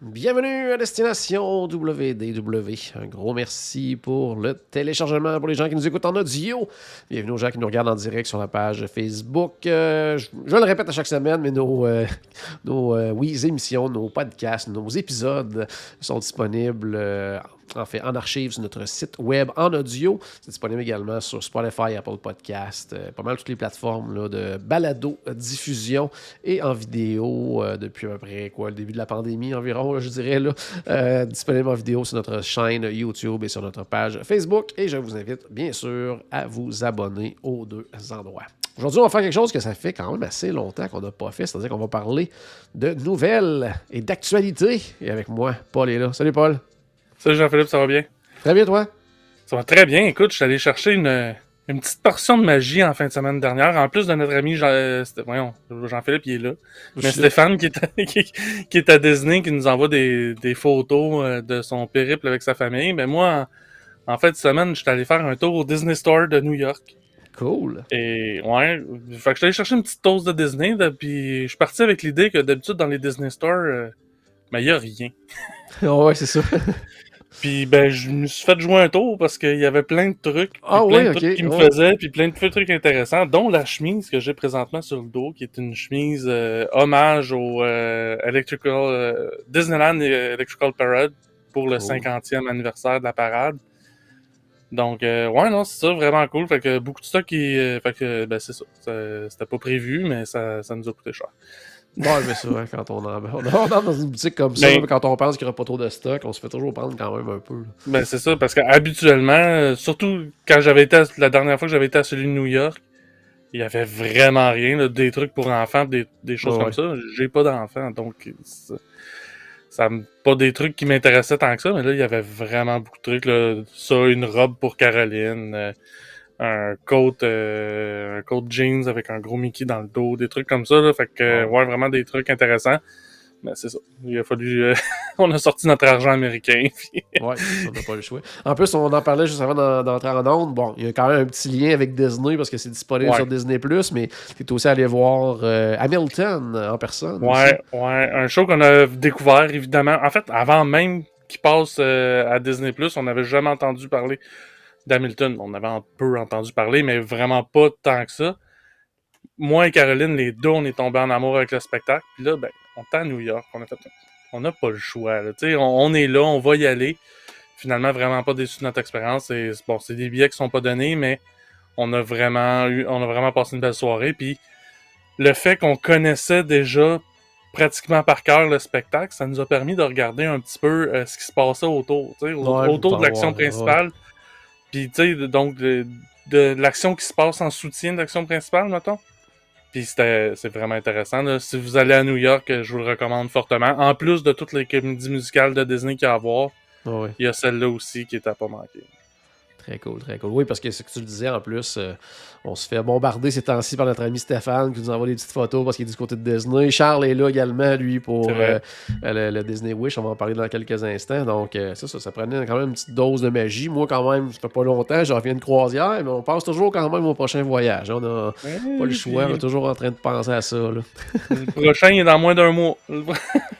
Bienvenue à Destination WDW. Un gros merci pour le téléchargement pour les gens qui nous écoutent en audio. Bienvenue aux gens qui nous regardent en direct sur la page Facebook. Euh, je, le répète à chaque semaine, mais nos, euh, nos euh, émissions, nos podcasts, nos épisodes sont disponibles euh, en fait en archive sur notre site web en audio. C'est disponible également sur Spotify, Apple Podcast, euh, pas mal toutes les plateformes de balado euh, diffusion et en vidéo euh, depuis à peu près quoi, le début de la pandémie environ, je dirais. Là, disponible en vidéo sur notre chaîne YouTube et sur notre page Facebook. Et je vous invite bien sûr à vous abonner aux deux endroits. Aujourd'hui, on va faire quelque chose que ça fait quand même assez longtemps qu'on n'a pas fait, c'est-à-dire qu'on va parler de nouvelles et d'actualité. Et avec moi, Paul est là. Salut Paul. Salut Jean-Philippe, ça va bien? Très bien, toi? Ça va très bien. Écoute, je suis allé chercher une, une petite portion de magie en fin de semaine dernière. En plus de notre ami Jean, euh, voyons, Jean-Philippe, il est là. Mais Stéphane, qui est, à, qui, qui est à Disney, qui nous envoie des, des photos euh, de son périple avec sa famille. Mais moi, en, en fin de semaine, je suis allé faire un tour au Disney Store de New York. Cool. Et ouais, fait que je suis allé chercher une petite dose de Disney. là, puis je suis parti avec l'idée que d'habitude, dans les Disney Stores, euh, ben, il y a rien. ouais, c'est ça. Puis ben je me suis fait jouer un tour parce qu'il y avait plein de trucs, Ah plein oui, de trucs qui me ouais. faisaient, puis plein de trucs intéressants, dont la chemise que j'ai présentement sur le dos, qui est une chemise euh, hommage au euh, Electrical euh, Disneyland Electrical Parade pour le Cool. 50e anniversaire de la parade. Donc euh, ouais non c'est ça vraiment cool, fait que beaucoup de stock qui, fait que ben c'est ça, Ça- c'était pas prévu mais ça, ça nous a coûté cher. Ouais, mais ça, hein, quand on, en- on dans une boutique comme ça, Mais- quand on pense qu'il n'y aura pas trop de stock, on se fait toujours prendre quand même un peu. Ben c'est ça, parce qu'habituellement, euh, surtout quand j'avais été à- la dernière fois que j'avais été à celui de New York, il y avait vraiment rien, là, des trucs pour enfants, des, des choses Ouais, comme ça. J'ai pas d'enfants, donc ça, ça me- pas des trucs qui m'intéressaient tant que ça, mais là il y avait vraiment beaucoup de trucs. Là. Ça, une robe pour Caroline, euh, un coat, euh, un coat jeans avec un gros Mickey dans le dos, des trucs comme ça. Là, fait que Ouais. vraiment des trucs intéressants. Mais c'est ça. Il a fallu. euh, on a sorti notre argent américain. puis- Ouais, on n'a pas le choix. En plus, on en parlait juste avant d'en- d'entrer en onde. Bon, il y a quand même un petit lien avec Disney parce que c'est disponible Ouais. sur Disney, mais tu es aussi allé voir euh, Hamilton en personne. Ouais, ouais, un show qu'on a découvert évidemment. En fait, avant même qu'il passe euh, à Disney on n'avait jamais entendu parler d'Hamilton. On avait un peu entendu parler, mais vraiment pas tant que ça. Moi et Caroline, les deux, on est tombés en amour avec le spectacle. Puis là, ben, on est à New York. On a fait, on n'a pas le choix. Là. On, on est là, on va y aller. Finalement, vraiment pas déçu de notre expérience. Bon, c'est des billets qui sont pas donnés, mais on a vraiment eu, on a vraiment passé une belle soirée. Puis le fait qu'on connaissait déjà pratiquement par cœur le spectacle, ça nous a permis de regarder un petit peu euh, ce qui se passait autour, Ouais, de l'action principale. Puis, tu sais, donc, de, de l'action qui se passe en soutien de l'action principale, mettons. Puis, c'était, c'est vraiment intéressant. là. Si vous allez à New York, je vous le recommande fortement. En plus de toutes les comédies musicales de Disney qu'il y a à voir, il y a celle-là aussi qui est à pas manquer. Très cool, très cool. Oui, parce que ce que tu le disais en plus, euh, on se fait bombarder ces temps-ci par notre ami Stéphane qui nous envoie des petites photos parce qu'il est du côté de Disney. Charles est là également, lui, pour euh, le, le Disney Wish. On va en parler dans quelques instants. Donc, euh, ça, ça, ça prenait quand même une petite dose de magie. Moi, quand même, ça fait pas longtemps, je reviens de croisière, mais on pense toujours quand même au prochain voyage. On n'a pas le choix, on est toujours en train de penser à ça. là. Le prochain est dans moins d'un mois.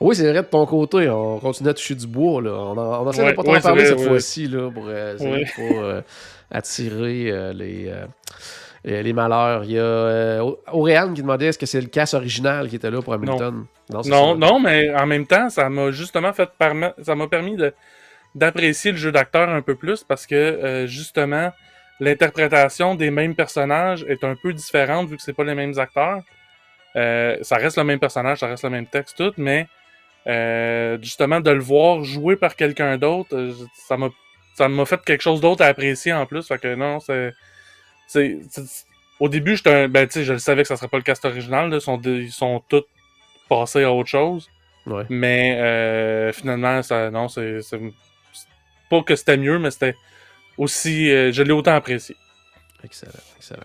Oui, c'est vrai, de ton côté, on continue à toucher du bois. Là. On, en, on essaie de Ouais, pas trop ouais, en parler c'est cette ouais. fois-ci là, pour euh, essayer Ouais. de pas, euh, attirer euh, les, euh, les malheurs. Il y a Auréane qui demandait est-ce que c'est le cast original qui était là pour Hamilton? Non, Non, mais en même temps, ça m'a justement fait ça m'a permis de d'apprécier le jeu d'acteur un peu plus parce que justement l'interprétation des mêmes personnages est un peu différente vu que c'est pas les mêmes acteurs. Ça reste le même personnage, ça reste le même texte tout, mais euh, justement de le voir jouer par quelqu'un d'autre, euh, ça m'a ça m'a fait quelque chose d'autre à apprécier en plus. Fait que non, c'est au début, j'étais un- ben, je le savais que ça serait pas le cast original. Là, ils, sont, ils sont tous passés à autre chose. Ouais. Mais euh, finalement, ça, non, c'est pas que c'était mieux, mais c'était aussi. euh, je l'ai autant apprécié. Excellent, excellent.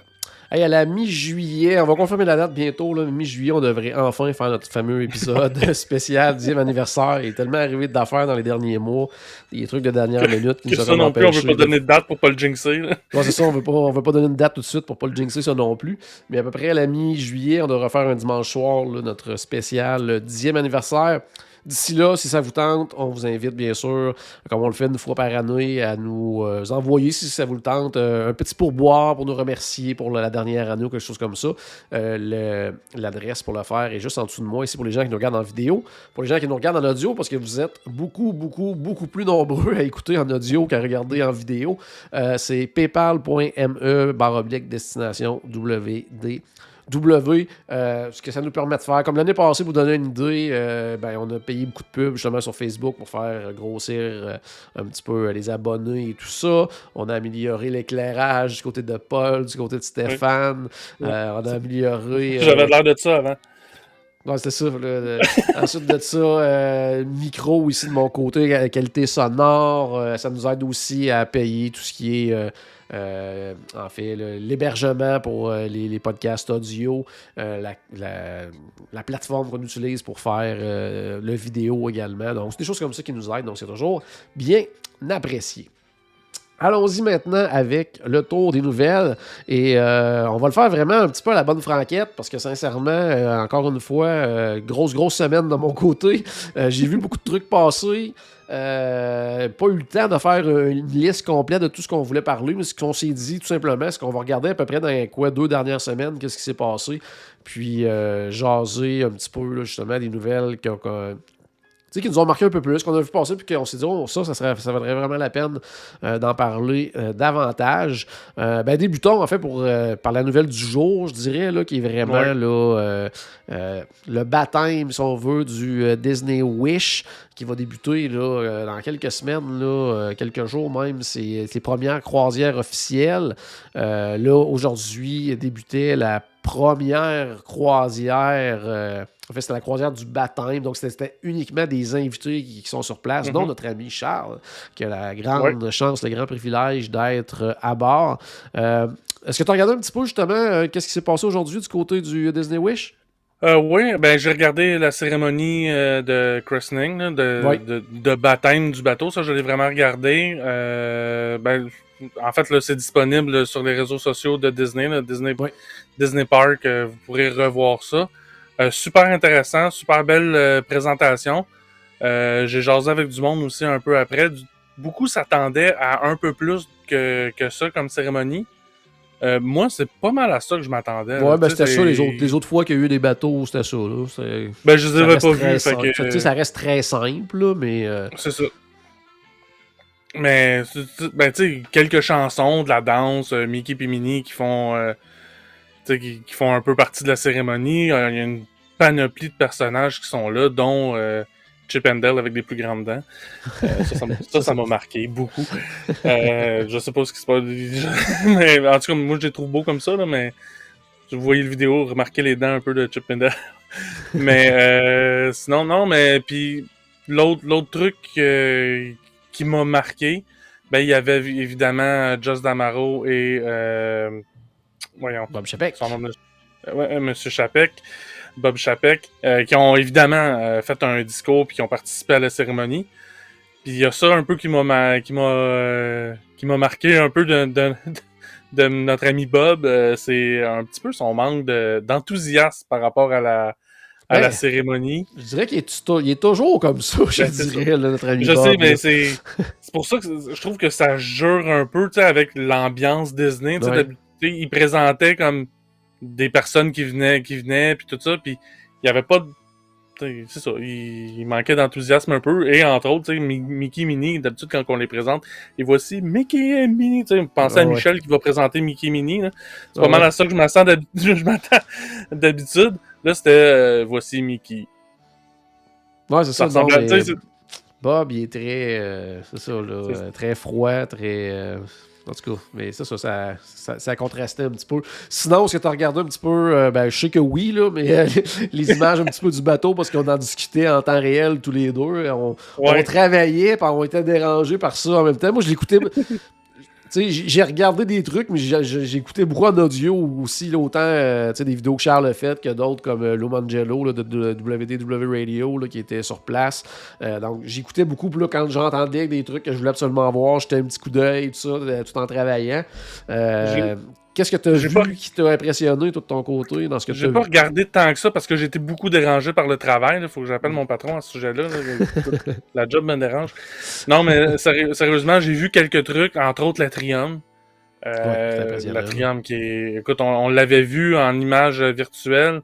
Hey, à la mi-juillet, on va confirmer la date bientôt. là, Mi-juillet, on devrait enfin faire notre fameux épisode spécial 10e anniversaire. Il est tellement arrivé d'affaires dans les derniers mois. Des trucs de dernière minute qui nous ça non plus, on veut pas de- donner de date pour pas le jinxer. là. C'est ça, on veut pas, on veut pas donner une date tout de suite pour pas le jinxer ça non plus. Mais à peu près à la mi-juillet, on devra faire un dimanche soir, là, notre spécial euh, 10e anniversaire. D'ici là, si ça vous tente, on vous invite bien sûr, comme on le fait une fois par année, à nous euh, envoyer, si ça vous le tente, euh, un petit pourboire pour nous remercier pour la, dernière année ou quelque chose comme ça. Euh, L'adresse pour le faire est juste en dessous de moi, ici pour les gens qui nous regardent en vidéo. Pour les gens qui nous regardent en audio, parce que vous êtes beaucoup, beaucoup, beaucoup plus nombreux à écouter en audio qu'à regarder en vidéo. C'est paypal.me barre oblique destination WD. W, euh, ce que ça nous permet de faire. Comme l'année passée, vous donner une idée, euh, ben, on a payé beaucoup de pubs justement sur Facebook pour faire grossir euh, un petit peu les abonnés et tout ça. On a amélioré l'éclairage du côté de Paul, du côté de Stéphane. Oui. On a amélioré. J'avais l'air de ça avant. C'était ça. ensuite de ça, euh, micro ici de mon côté, qualité sonore. euh, ça nous aide aussi à payer tout ce qui est, euh, l'hébergement pour les, podcasts audio, la, la- la plateforme qu'on utilise pour faire le vidéo également. Donc, c'est des choses comme ça qui nous aident. Donc, c'est toujours bien apprécié. Allons-y maintenant avec le tour des nouvelles. Et euh, on va le faire vraiment un petit peu à la bonne franquette parce que sincèrement, euh, encore une fois, euh, grosse, grosse semaine de mon côté. J'ai vu beaucoup de trucs passer. Pas eu le temps de faire une liste complète de tout ce qu'on voulait parler, mais ce qu'on s'est dit tout simplement, c'est qu'on va regarder à peu près dans quoi, deux dernières semaines, qu'est-ce qui s'est passé, puis jaser un petit peu justement des nouvelles qu'on- tu sais, qui nous ont marqué un peu plus, qu'on a vu passer, puis qu'on s'est dit, oh, ça, ça, serait, ça vaudrait vraiment la peine euh, d'en parler euh, davantage. Euh, ben, débutons, en fait, pour, par la nouvelle du jour, je dirais, là, qui est vraiment Ouais. là, le baptême, si on veut, du Disney Wish, qui va débuter là, dans quelques semaines, là, quelques jours même, c'est les premières croisières officielles. Là, aujourd'hui, débutait la première croisière. euh, en fait, c'était la croisière du baptême. Donc, c'était- uniquement des invités qui, qui sont sur place, Mhm. dont notre ami Charles, qui a la grande chance, le grand privilège d'être euh, à bord. Euh, Est-ce que tu as regardé un petit peu, justement, euh, qu'est-ce qui s'est passé aujourd'hui du côté du Disney Wish? Euh, oui, ben j'ai regardé la cérémonie euh, de christening, là, de, Oui. de, de baptême du bateau. Ça, je l'ai vraiment regardé. Euh, ben, en fait, là, c'est disponible sur les réseaux sociaux de Disney, là, Disney, Oui. Disney Park. euh, vous pourrez revoir ça. Euh, super intéressant, super belle présentation. J'ai jasé avec du monde aussi un peu après. Du- beaucoup s'attendaient à un peu plus que, que ça comme cérémonie. Euh, moi, c'est pas mal à ça que je m'attendais. Ouais, là. ben c'était ça, les autres, les autres fois qu'il y a eu des bateaux, c'était ça. Là. Ben, je les avais pas vus. simple. que- ça reste très simple, là, mais. euh, C'est ça. Mais, ben, tu sais, quelques chansons, de la danse, euh, Mickey et Minnie qui font, euh, qui, qui font un peu partie de la cérémonie. Il y a une panoplie de personnages qui sont là, dont Chip and Dale avec des plus grandes dents. Euh, ça, ça m'a- marqué beaucoup. Euh, je sais pas ce qui se passe. mais, en tout cas, moi, je les trouve beaux comme ça, là, mais vous voyez le vidéo, remarquez les dents un peu de Chip and Dale. mais euh, sinon, non, mais puis l'autre truc qui m'a marqué, ben il y avait évi- évidemment Just Damaro et voyons Bob Chapek. son nom de- ouais, Monsieur Chapek, Bob Chapek, euh, qui ont évidemment euh, fait un discours puis qui ont participé à la cérémonie. Puis il y a ça un peu qui m'a ma- qui m'a euh, qui m'a marqué un peu de, de, de notre ami Bob, c'est un petit peu son manque de- d'enthousiasme par rapport à la à la Ben, cérémonie. Je dirais qu'il est, tou- il est toujours comme ça, je Ben, c'est dirais, là, notre ami Je Bob, sais, mais c'est c'est pour ça que je trouve que ça jure un peu, avec l'ambiance Disney. Ouais. ils présentaient comme des personnes qui venaient, qui venaient, puis tout ça, puis il y avait pas de... C'est ça, il, il manquait d'enthousiasme un peu, et entre autres, Mickey et Minnie, d'habitude, quand on les présente, et voici Mickey et sais, pensez à ouais. Michel qui va présenter Mickey là. C'est pas mal ouais. à ça que je m'attends d'habitude. Là, c'était euh, voici Mickey. Ouais, c'est ça. Non, mais Bob, il est très. euh, c'est ça, là. Très froid, très. euh, En tout cas, mais ça, ça, ça, ça, ça contrastait un petit peu. Sinon, est-ce que tu as regardé un petit peu, euh, ben, je sais que oui, là, mais euh, les images un petit peu du bateau, parce qu'on en discutait en temps réel tous les deux. On, on travaillait, puis on était dérangés par ça en même temps. Moi, je l'écoutais. J'ai regardé des trucs, mais j'ai écouté beaucoup en audio aussi, autant euh, sais, des vidéos que Charles a faites que d'autres comme euh, Lou Mangelo là, de, de WDW Radio qui était sur place. Euh, donc j'écoutais beaucoup, là, quand j'entendais des trucs que je voulais absolument voir, j'étais un petit coup d'œil, tout ça, euh, tout en travaillant. Euh, Qu'est-ce que tu as vu pas- qui t'a impressionné, de ton côté, dans ce que tu J'ai as pas vu? regardé tant que ça parce que été beaucoup dérangé par le travail. Il faut que j'appelle mon patron à ce sujet-là. là. la job me dérange. Non, mais séri- sérieusement, j'ai vu quelques trucs, entre autres la Trium. Ouais, c'est Euh, impressionnant. la Trium qui est. Écoute, on, on l'avait vu en image virtuelle.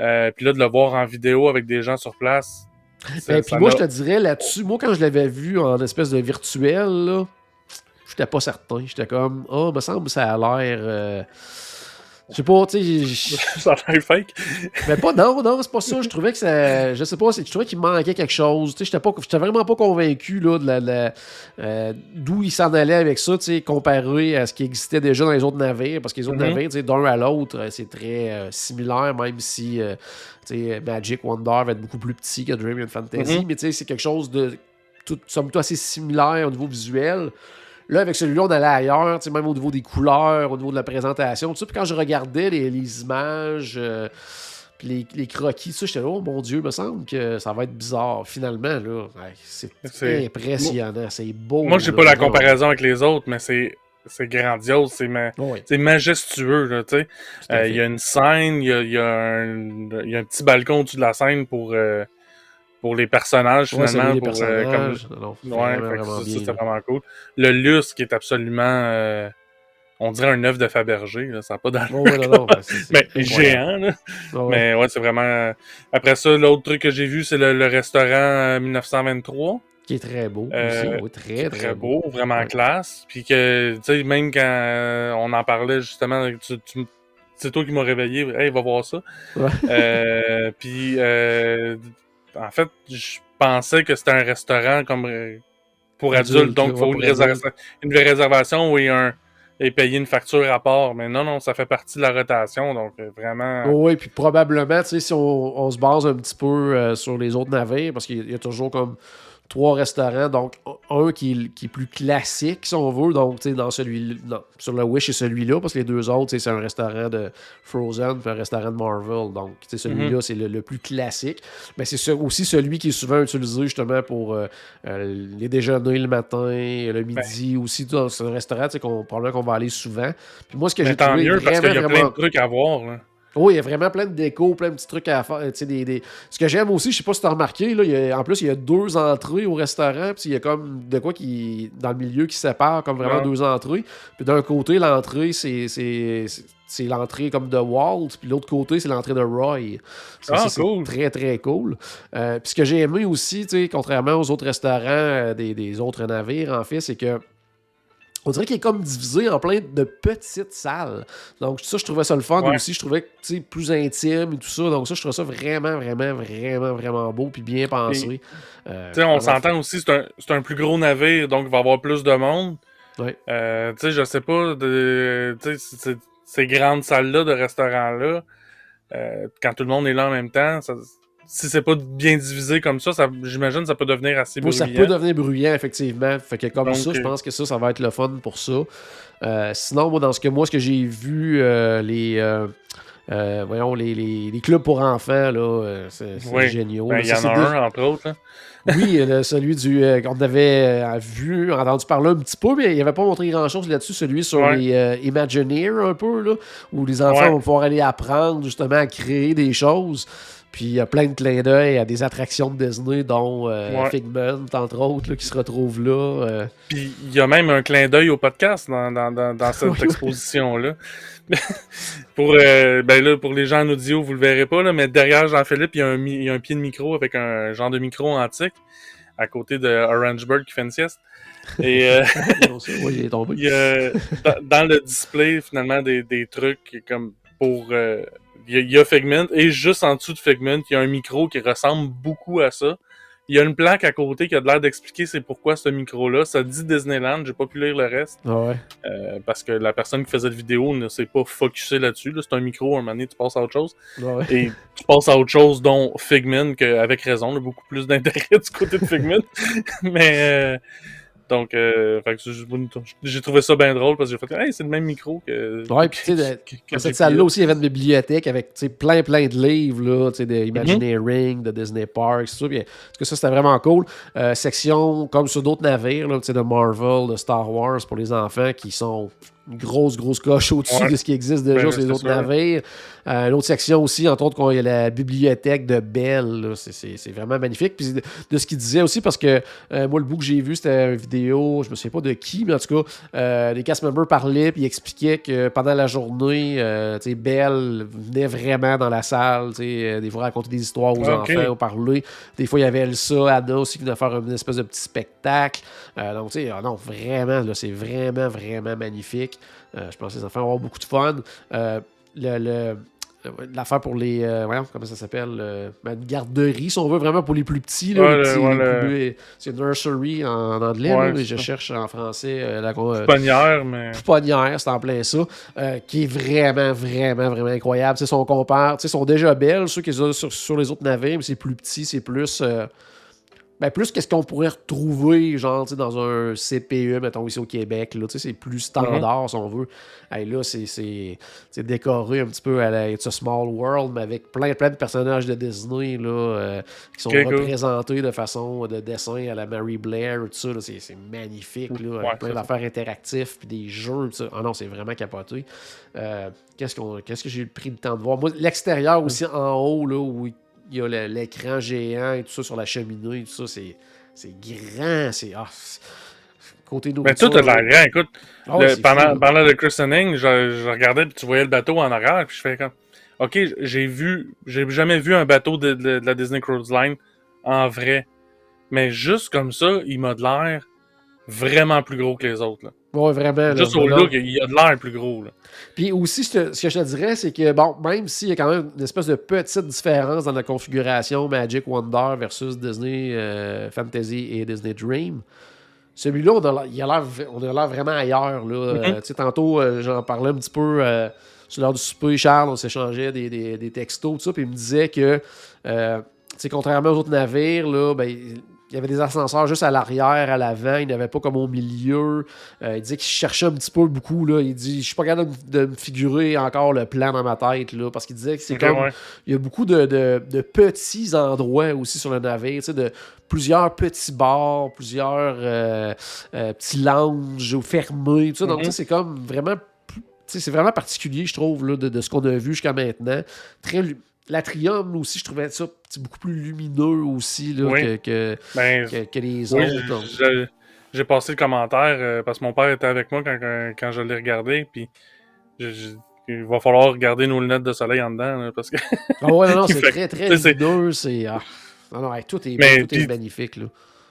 Euh, puis là, de le voir en vidéo avec des gens sur place. Ben, puis moi, je te dirais là-dessus, moi, quand je l'avais vu en espèce de virtuel, là, j'étais pas certain. J'étais comme, ah, me semble que ça a l'air. euh, Je sais pas, tu sais. ça a l'air fake. Mais pas, non, non, c'est pas ça. Je trouvais que ça. Je sais pas, c'est- je trouvais qu'il manquait quelque chose. Tu sais, j'étais vraiment pas convaincu, là, de la, la- euh, d'où il s'en allait avec ça, tu sais, comparé à ce qui existait déjà dans les autres navires. Parce que les autres Mhm. navires, tu sais, d'un à l'autre, euh, c'est très euh, similaire, même si, euh, tu sais, Magic Wonder va être beaucoup plus petit que Dream and Fantasy. Mhm. Mais tu sais, c'est quelque chose de, tout, somme toute, assez similaire au niveau visuel. Là, avec celui-là, on allait ailleurs, même au niveau des couleurs, au niveau de la présentation, tout ça. Puis quand je regardais les, les images, euh, puis les, les croquis, tout ça, j'étais là, oh mon Dieu, me semble que ça va être bizarre. Finalement, là, c'est impressionnant, c'est beau. Moi, j'ai pas la comparaison avec les autres, mais c'est. C'est grandiose, c'est ma- Ouais, c'est majestueux, Euh. Il y a une scène, il y a, y a un, il y a un petit balcon au-dessus de la scène pour, euh, pour les personnages, finalement. pour, euh, comme-. Non, Ouais, vraiment, vraiment ça, vraiment cool. Le lustre qui est absolument. euh, on dirait un œuf de Fabergé, là, ça n'a pas d'allure. Ouais, ben, Mais géant, là. Ouais. Mais ouais, c'est vraiment. Après ça, l'autre truc que j'ai vu, c'est le, le restaurant euh, 1923. Qui est très beau Euh, aussi. très, très, très beau, vraiment classe. Puis que, tu sais, même quand euh, on en parlait justement, tu, tu- c'est toi qui m'as réveillé, hey, va voir ça. Euh, puis, euh, en fait, je pensais que c'était un restaurant comme euh, pour Adulte, adultes, donc il faut une, réservation, une réservation un, et payer une facture à part. Mais non, non, ça fait partie de la rotation, donc euh, vraiment. Oui, puis probablement, tu sais, si on, on se base un petit peu euh, sur les autres navires, parce qu'il y a toujours comme trois restaurants, donc un qui est, qui est plus classique, si on veut, donc tu sais, dans celui non, sur le Wish, c'est celui-là, parce que les deux autres, tu sais, c'est un restaurant de Frozen puis un restaurant de Marvel, donc tu sais, celui-là, c'est le, le plus classique, mais c'est ce- aussi celui qui est souvent utilisé justement pour euh, euh, les déjeuners le matin, le midi, aussi dans ce restaurant, tu sais, qu'on, probablement qu'on va aller souvent. Puis moi, ce que Mais j'ai tant trouvé mieux, parce qu'il y a vraiment, plein vraiment de trucs à voir. Là. Oui, il y a vraiment plein de déco, plein de petits trucs à faire. sais, Des, des... Ce que j'aime aussi, je sais pas si tu as remarqué, là, il y a- en plus, il y a deux entrées au restaurant, puis il y a comme de quoi qui dans le milieu qui sépare comme vraiment Ouais. deux entrées. Puis d'un côté, l'entrée, c'est, c'est, l'entrée comme de Walt, puis l'autre côté, c'est l'entrée de Roy. Ça, Ah, c'est cool. très, très cool. Euh, puis ce que j'ai aimé aussi, contrairement aux autres restaurants euh, des, des autres navires, en fait, c'est que on dirait qu'il est comme divisé en plein de petites salles. Donc, ça, je trouvais ça le fun Ouais. aussi. Je trouvais que tu sais, plus intime et tout ça. Donc, ça, je trouvais ça vraiment, vraiment, vraiment, vraiment beau puis bien pensé. Euh, Tu sais, on s'entend aussi, c'est un, c'est un plus gros navire, donc il va y avoir plus de monde. Ouais. Euh, tu sais, je sais pas, de, ces grandes salles-là de restaurants-là, euh, quand tout le monde est là en même temps, ça- si c'est pas bien divisé comme ça, ça j'imagine que ça peut devenir assez Moi, ça bruyant. peut devenir bruyant, effectivement. Fait que comme Donc, ça, je euh, pense que ça, ça va être le fun pour ça. Euh, sinon, moi, dans ce que moi, ce que j'ai vu, euh, les. euh, voyons, les, les, les clubs pour enfants, là, c'est Oui. génial. Ben, Il y en a un, entre autres. là. Oui, le- celui du qu'on avait vu, entendu parler un petit peu, mais il n'avait pas montré grand-chose là-dessus, celui sur Ouais. les Imagineers un peu, là, où les enfants Ouais. vont pouvoir aller apprendre justement à créer des choses. Puis il y a plein de clins d'œil à des attractions de Disney, dont euh, Ouais. Figment, entre autres, là, qui se retrouvent là. euh. Puis il y a même un clin d'œil au podcast dans, dans, dans, dans cette Oui, oui. exposition-là. pour, euh, ben là, pour les gens en audio, vous le verrez pas, là, mais derrière Jean-Philippe, il y, a un mi- il y a un pied de micro avec un genre de micro antique à côté de Orange Bird qui fait une sieste. Et euh, oui, il est tombé. il dans le display, finalement, des, des trucs comme pour. euh, il y, a, il y a Figment et juste en dessous de Figment, il y a un micro qui ressemble beaucoup à ça. Il y a une plaque à côté qui a l'air d'expliquer c'est pourquoi ce micro-là. Ça dit Disneyland, j'ai pas pu lire le reste. Ah ouais. Euh, parce que la personne qui faisait la vidéo ne s'est pas focusé là-dessus. Là. C'est un micro, un moment donné, tu passes à autre chose. Ah ouais. Et tu passes à autre chose, dont Figment, que, avec raison, là, beaucoup plus d'intérêt du côté de Figment. Mais euh, donc, euh, que j'ai- trouvé ça bien drôle parce que j'ai fait Hey, c'est le même micro que. Ouais, puis tu sais, que- que Dans cette salle-là aussi, il y avait une bibliothèque avec plein, plein de livres, là, tu sais, de. Imagineering, de Disney Parks, tout ça. Puis, tout cas, ça, c'était vraiment cool. Euh, section, comme sur d'autres navires, là, tu sais, de Marvel, de Star Wars pour les enfants qui sont une grosse, grosse coche au-dessus Ouais. de ce qui existe déjà Ben, sur les autres navires. Euh, une autre section aussi, entre autres, quand il y a la bibliothèque de Belle. c'est- vraiment magnifique. Puis de, de ce qu'il disait aussi, parce que euh, moi, le bout que j'ai vu, c'était une vidéo, je me souviens pas de qui, mais en tout cas, euh, les cast members parlaient, puis ils expliquaient que pendant la journée, Belle venait vraiment dans la salle, des fois raconter des histoires aux Ah, enfants, ou parler. Des fois, il y avait Elsa, Anna aussi qui venait faire une espèce de petit spectacle. Donc, tu sais, ah non, vraiment, c'est vraiment, vraiment magnifique. Euh, je pense que les enfants vont avoir beaucoup de fun. Euh, le, le- L'affaire pour les. euh, voyons, comment ça s'appelle euh, ben, Une garderie, si on veut, vraiment pour les plus petits. Ouais, petits- ouais. C'est nursery en, anglais, Ouais, là, mais je cherche en français euh, la euh, Pouponnière, mais. pouponnière, c'est en plein ça, euh, qui est vraiment, vraiment, vraiment incroyable. Tu sais, si on compare, ils sont déjà belles, ceux qui sont sur, sur les autres navires, mais c'est plus petit, c'est plus. Ben, plus qu'est-ce qu'on pourrait retrouver, genre, dans un CPE, mettons, ici au Québec, là, c'est plus standard, si on veut. Hey, là, c'est- c'est c'est décoré un petit peu à la It's a Small World, mais avec plein, plein de personnages de Disney, là, euh, qui sont cool. représentés de façon de dessin à la Mary Blair, tout ça, c'est c'est magnifique, là, avec plein d'affaires interactifs, puis des jeux, tout ça. Ah non, c'est vraiment capoté. Euh, Qu'est-ce qu'on- qu'est-ce que j'ai pris le temps de voir? Moi, l'extérieur aussi, en haut, là, où il y a l'écran géant et tout ça sur la cheminée, tout ça, c'est grand, c'est... Ah, côté Mais nourriture... tout a de la grand. Écoute, Ah le- pendant, pendant le christening, je, je regardais puis tu voyais le bateau en arrière, puis je fais comme. Ok, j'ai vu. J'ai jamais vu un bateau de, de- de la Disney Cruise Line en vrai. Mais juste comme ça, il m'a de l'air vraiment plus gros que les autres. Là. Ouais, vraiment. là, Juste au look, il a de l'air plus gros. Là. Puis aussi, ce que, je te dirais, c'est que, bon, même s'il y a quand même une espèce de petite différence dans la configuration Magic Wonder versus Disney euh, Fantasy et Disney Dream, celui-là, on a l'air- vraiment ailleurs. Là. Mm-hmm. Euh, tu sais, tantôt, euh, j'en parlais un petit peu sur l'heure du souper, Charles, on s'échangeait des, des, des textos, tout ça, puis il me disait que, tu sais, contrairement aux autres navires, là, ben, il y avait des ascenseurs juste à l'arrière, à l'avant, il n'y en avait pas comme au milieu. Euh, il dit qu'il cherchait un petit peu beaucoup. Là. Il dit Je suis pas capable de, me figurer encore le plan dans ma tête. Là, parce qu'il disait que c'est comme. ouais. Il y a beaucoup de, de- de petits endroits aussi sur le navire. De plusieurs petits bars, plusieurs euh, euh, petits lounges fermés. tout ça. Donc, Mhm. c'est comme vraiment. C'est vraiment particulier, je trouve, là, de, de ce qu'on a vu jusqu'à maintenant. Très. L'atrium aussi, je trouvais ça beaucoup plus lumineux aussi là, Oui. que, que, Ben, que- que les oui, autres. j'ai passé le commentaire euh, parce que mon père était avec moi quand, quand, quand je l'ai regardé. Puis je- je- il va falloir regarder nos lunettes de soleil en dedans. là, parce que Ah ouais, non, non, c'est très, très lumineux. C'est. ah. Non, non, hey, tout est, Mais tout est puis- magnifique. Là.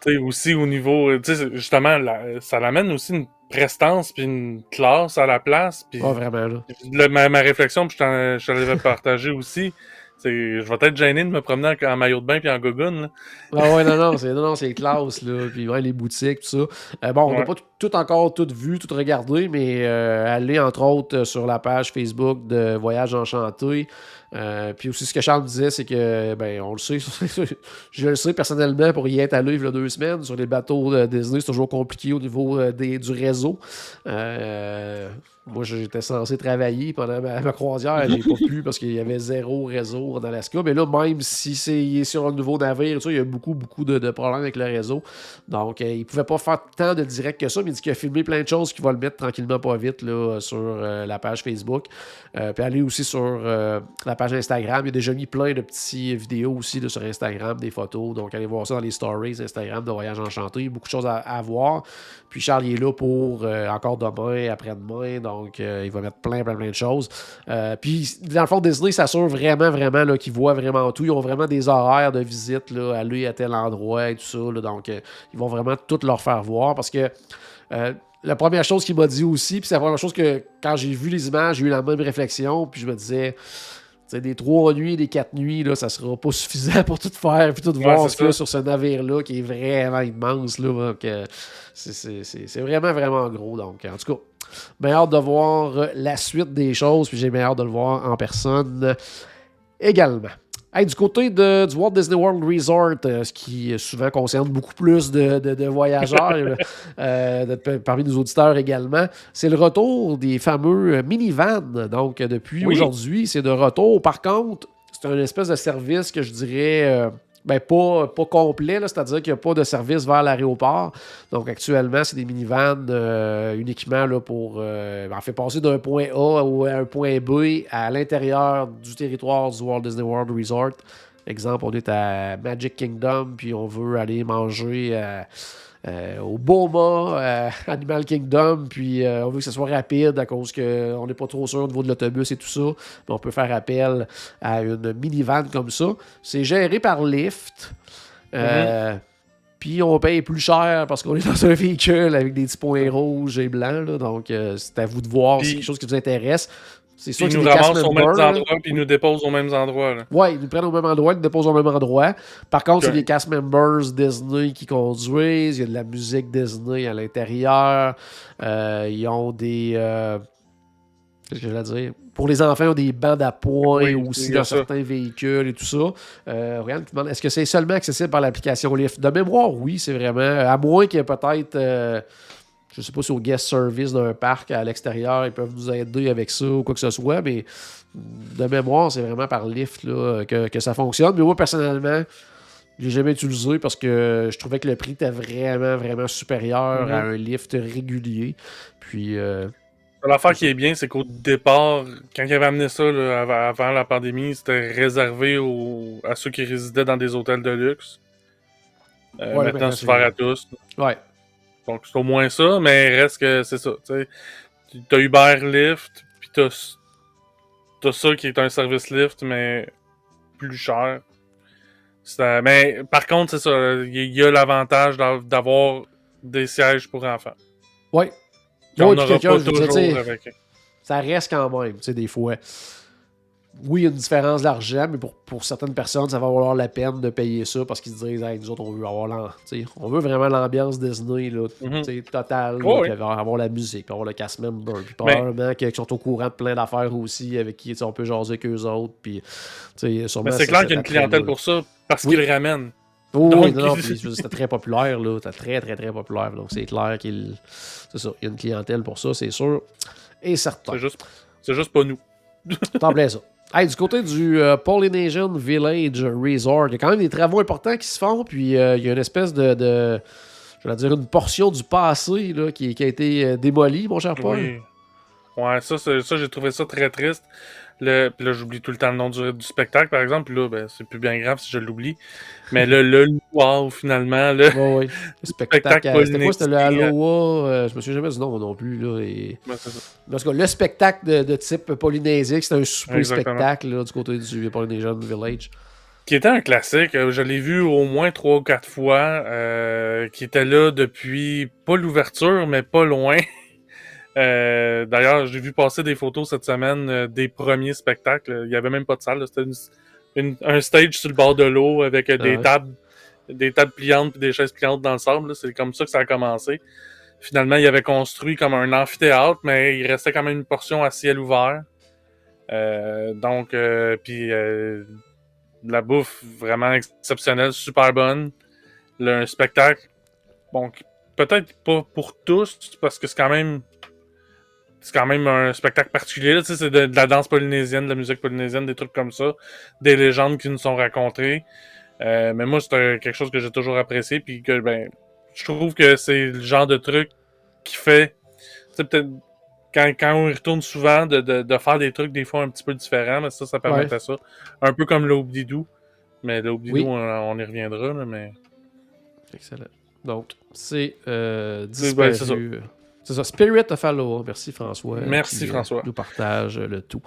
Tu sais, aussi au niveau, euh, tu sais, c'est- justement, la- ça l'amène aussi une prestance puis une classe à la place. Puis Ah, vraiment, là. le- ma, ma réflexion, puis je je l'avais partagé aussi, je vais être gêné de me promener en, en maillot de bain puis en gogoune. Ah ouais, non, non, c'est, non, non, c'est classe, là. Puis ouais, les boutiques, tout ça. Euh, bon, on n'a Ouais. pas tout, encore tout vu, tout regardé, mais euh, allez, entre autres, euh, sur la page Facebook de Voyage Enchanté. Euh, puis aussi, ce que Charles disait, c'est que, ben, on le sait, je le sais personnellement, pour y être allé il y a deux semaines, sur les bateaux de Disney, c'est toujours compliqué au niveau des, du réseau. Moi, j'étais censé travailler pendant ma, ma croisière, j'ai pas pu parce qu'il y avait zéro réseau en Alaska. Mais là, même si c'est il est sur un nouveau navire, il y a beaucoup, beaucoup de, de problèmes avec le réseau. Donc, euh, il pouvait pas faire tant de direct que ça, mais il dit qu'il a filmé plein de choses qu'il va le mettre tranquillement pas vite là, sur euh, la page Facebook. Euh, puis aller aussi sur euh, la page Instagram. Il a déjà mis plein de petites vidéos aussi sur Instagram, des photos. Donc, allez voir ça dans les stories Instagram de Voyage Enchanté. Beaucoup de choses à, voir. Puis Charles il est là pour encore demain, après-demain. Donc, euh, il va mettre plein, plein, plein de choses. Euh, puis, dans le fond, Disney s'assure vraiment, vraiment là, qu'ils voient vraiment tout. Ils ont vraiment des horaires de visite, là, aller à tel endroit et tout ça. là. donc, euh, ils vont vraiment tout leur faire voir parce que. la première chose qu'il m'a dit aussi, puis c'est la première chose que quand j'ai vu les images, j'ai eu la même réflexion, puis je me disais, tu sais, des trois nuits, des quatre nuits, là, ça sera pas suffisant pour tout faire puis tout voir ce qu'il y a sur ce navire-là qui est vraiment immense. Là, donc, euh, c'est- c'est c'est- c'est vraiment, vraiment gros. Donc, en tout cas, bien hâte de voir euh, la suite des choses, puis j'ai bien hâte de le voir en personne euh, également. Hey, du côté de, du Walt Disney World Resort, euh, ce qui souvent concerne beaucoup plus de, de- de voyageurs, euh, de- parmi nos auditeurs également, c'est le retour des fameux minivans. Donc, depuis Oui. aujourd'hui, c'est de retour. Par contre, c'est un espèce de service que je dirais euh, ben, pas, pas complet, c'est-à-dire qu'il n'y a pas de service vers l'aéroport. Donc, actuellement, c'est des minivans euh, uniquement là, pour euh, en fait passer d'un point A à un point B à l'intérieur du territoire du Walt Disney World Resort. Exemple, on est à Magic Kingdom, puis on veut aller manger euh, euh, au Boma, euh, Animal Kingdom, puis euh, on veut que ce soit rapide à cause qu'on n'est pas trop sûr au niveau de l'autobus et tout ça. Mais on peut faire appel à une minivan comme ça. C'est géré par Lyft. Euh, Puis on paye plus cher parce qu'on est dans un véhicule avec des petits points rouges et blancs. là. donc c'est à vous de voir si c'est quelque chose qui vous intéresse. C'est sûr Puis que ils c'est nous ramassent aux mêmes endroits, puis ils nous déposent aux mêmes endroits. Là. Ouais, ils nous prennent au même endroit, ils nous déposent au même endroit. Par contre, c'est Ok. des cast members Disney qui conduisent. Il y a de la musique Disney à l'intérieur. Euh, ils ont des. euh, Qu'est-ce que je voulais dire? Pour les enfants, ils ont des bandes à points Oui, aussi dans ça. certains véhicules et tout ça. Euh, demande est-ce que c'est seulement accessible par l'application Lyft? De mémoire, oui, c'est vraiment. À moins qu'il y ait peut-être. Je sais pas si au guest service d'un parc à l'extérieur, ils peuvent nous aider avec ça ou quoi que ce soit, mais de mémoire, c'est vraiment par Lyft là, que, que ça fonctionne. Mais moi, personnellement, je l'ai jamais utilisé parce que je trouvais que le prix était vraiment, vraiment supérieur à un Lyft régulier. Puis, euh, L'affaire qui est bien, c'est qu'au départ, quand ils avaient amené ça là, avant, la pandémie, c'était réservé aux- à ceux qui résidaient dans des hôtels de luxe. Euh, Ouais, maintenant, c'est ouvert à tous. ouais. Donc, c'est au moins ça, mais reste que c'est ça. tu. T'as Uber Lyft, puis t'as t'as ça qui est un service Lyft, mais plus cher. Mais par contre, c'est ça. Il y a- l'avantage d'a- d'avoir des sièges pour enfants. N'aura pas toujours tu avec. ça reste quand même, tu sais, des fois. Oui, il y a une différence d'argent, mais pour, pour certaines personnes, ça va valoir la peine de payer ça parce qu'ils se disent, hey, nous autres, on veut avoir on veut vraiment l'ambiance Disney, là, tu sais, totale, ouais. avoir, la musique, puis avoir le cast member, puis probablement qu'ils sont au courant de plein d'affaires aussi, avec qui on peut jaser avec eux autres, puis. Mais c'est clair qu'il y a une clientèle pour ça, parce Oui. qu'ils le ramènent. Oh, Donc- oui, non, non, c'était très populaire, là. C'était très, très, très populaire. Donc, c'est clair qu'il. Ça. Il y a une clientèle pour ça, c'est sûr. Et certain. C'est juste, c'est juste pas nous. T'en plais ça. Hey, du côté du euh, Polynesian Village Resort, il y a quand même des travaux importants qui se font, puis euh, il y a une espèce de. de je vais dire une portion du passé là, qui, qui a été euh, démolie, mon cher Paul. Oui. Ouais, ça, ça j'ai trouvé ça très triste. Le, puis là, j'oublie tout le temps le nom du, du spectacle, par exemple. Puis là, ben, c'est plus bien grave si je l'oublie. Mais le, le wow, finalement. Le spectacle. Euh, C'était quoi? C'était le Polynésien. Aloha euh, Je me souviens jamais du nom non plus. Là, et... Ouais, c'est ça. En tout cas, le spectacle de, de type polynésique, c'était un super spectacle là, du côté du Polynesian Village. Qui était un classique. euh, Je l'ai vu au moins trois ou quatre fois. euh, qui était là depuis, pas l'ouverture, mais pas loin. Euh, D'ailleurs, j'ai vu passer des photos cette semaine euh, des premiers spectacles. Il y avait même pas de salle. C'était un stage sur le bord de l'eau avec euh, des ouais. tables des tables pliantes et des chaises pliantes dans le sable. C'est comme ça que ça a commencé. Finalement, il avait construit comme un amphithéâtre, mais il restait quand même une portion à ciel ouvert. Donc, euh, puis la bouffe vraiment exceptionnelle, super bonne. Le, un spectacle, bon, peut-être pas pour tous, parce que c'est quand même c'est quand même un spectacle particulier. C'est de, de la danse polynésienne, de la musique polynésienne, des trucs comme ça, des légendes qui nous sont racontées. Euh, mais moi, c'est quelque chose que j'ai toujours apprécié, puis que ben, je trouve que c'est le genre de truc qui fait, tu peut-être quand, quand on y retourne souvent, de, de, de faire des trucs des fois un petit peu différents, mais ça, ça permettait ça. Un peu comme l'Obdidou. Mais l'Obdidou, Oui. on, on y reviendra, là, mais... Excellent. Donc, c'est euh, ben, c'est ça. Spirit of Halloween. Merci François. Merci qui, euh, François. nous partage le tout.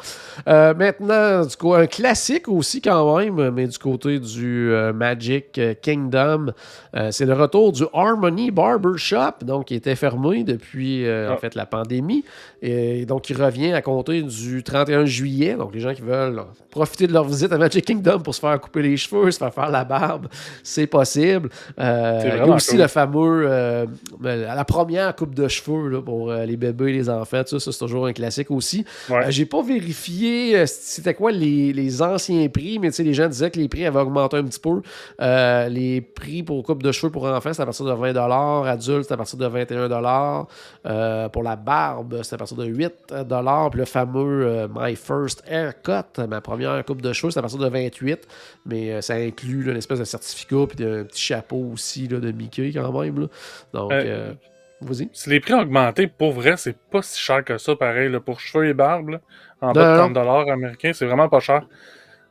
Euh, maintenant, du coup, un classique aussi quand même, mais du côté du euh, Magic Kingdom, euh, c'est le retour du Harmony Barber Shop, donc qui était fermé depuis en Ah. fait la pandémie. Et donc, il revient à compter du 31 juillet. Donc, les gens qui veulent profiter de leur visite à Magic Kingdom pour se faire couper les cheveux, se faire faire la barbe, c'est possible. Euh, il y a aussi cool. le fameux, euh, la première coupe de cheveux là, pour euh, les bébés et les enfants. Ça, ça, c'est toujours un classique aussi. Ouais. Euh, J'ai pas vérifié c'était quoi les, les anciens prix, mais tu sais, les gens disaient que les prix avaient augmenté un petit peu. Les prix pour coupe de cheveux pour enfants, c'est à partir de 20 Adultes, c'est à partir de 21 euh, Pour la barbe, c'est à partir de 8 Puis le fameux My First Haircut, ma première coupe de cheveux, c'est à partir de 28 Mais euh, ça inclut là, une espèce de certificat puis un petit chapeau aussi là, de Mickey quand même. là. Donc, Euh, euh, vas-y. Si les prix ont augmenté, pour vrai, c'est pas si cher que ça, pareil. pour cheveux et barbe, en Non, bas de 30$ américains, c'est vraiment pas cher.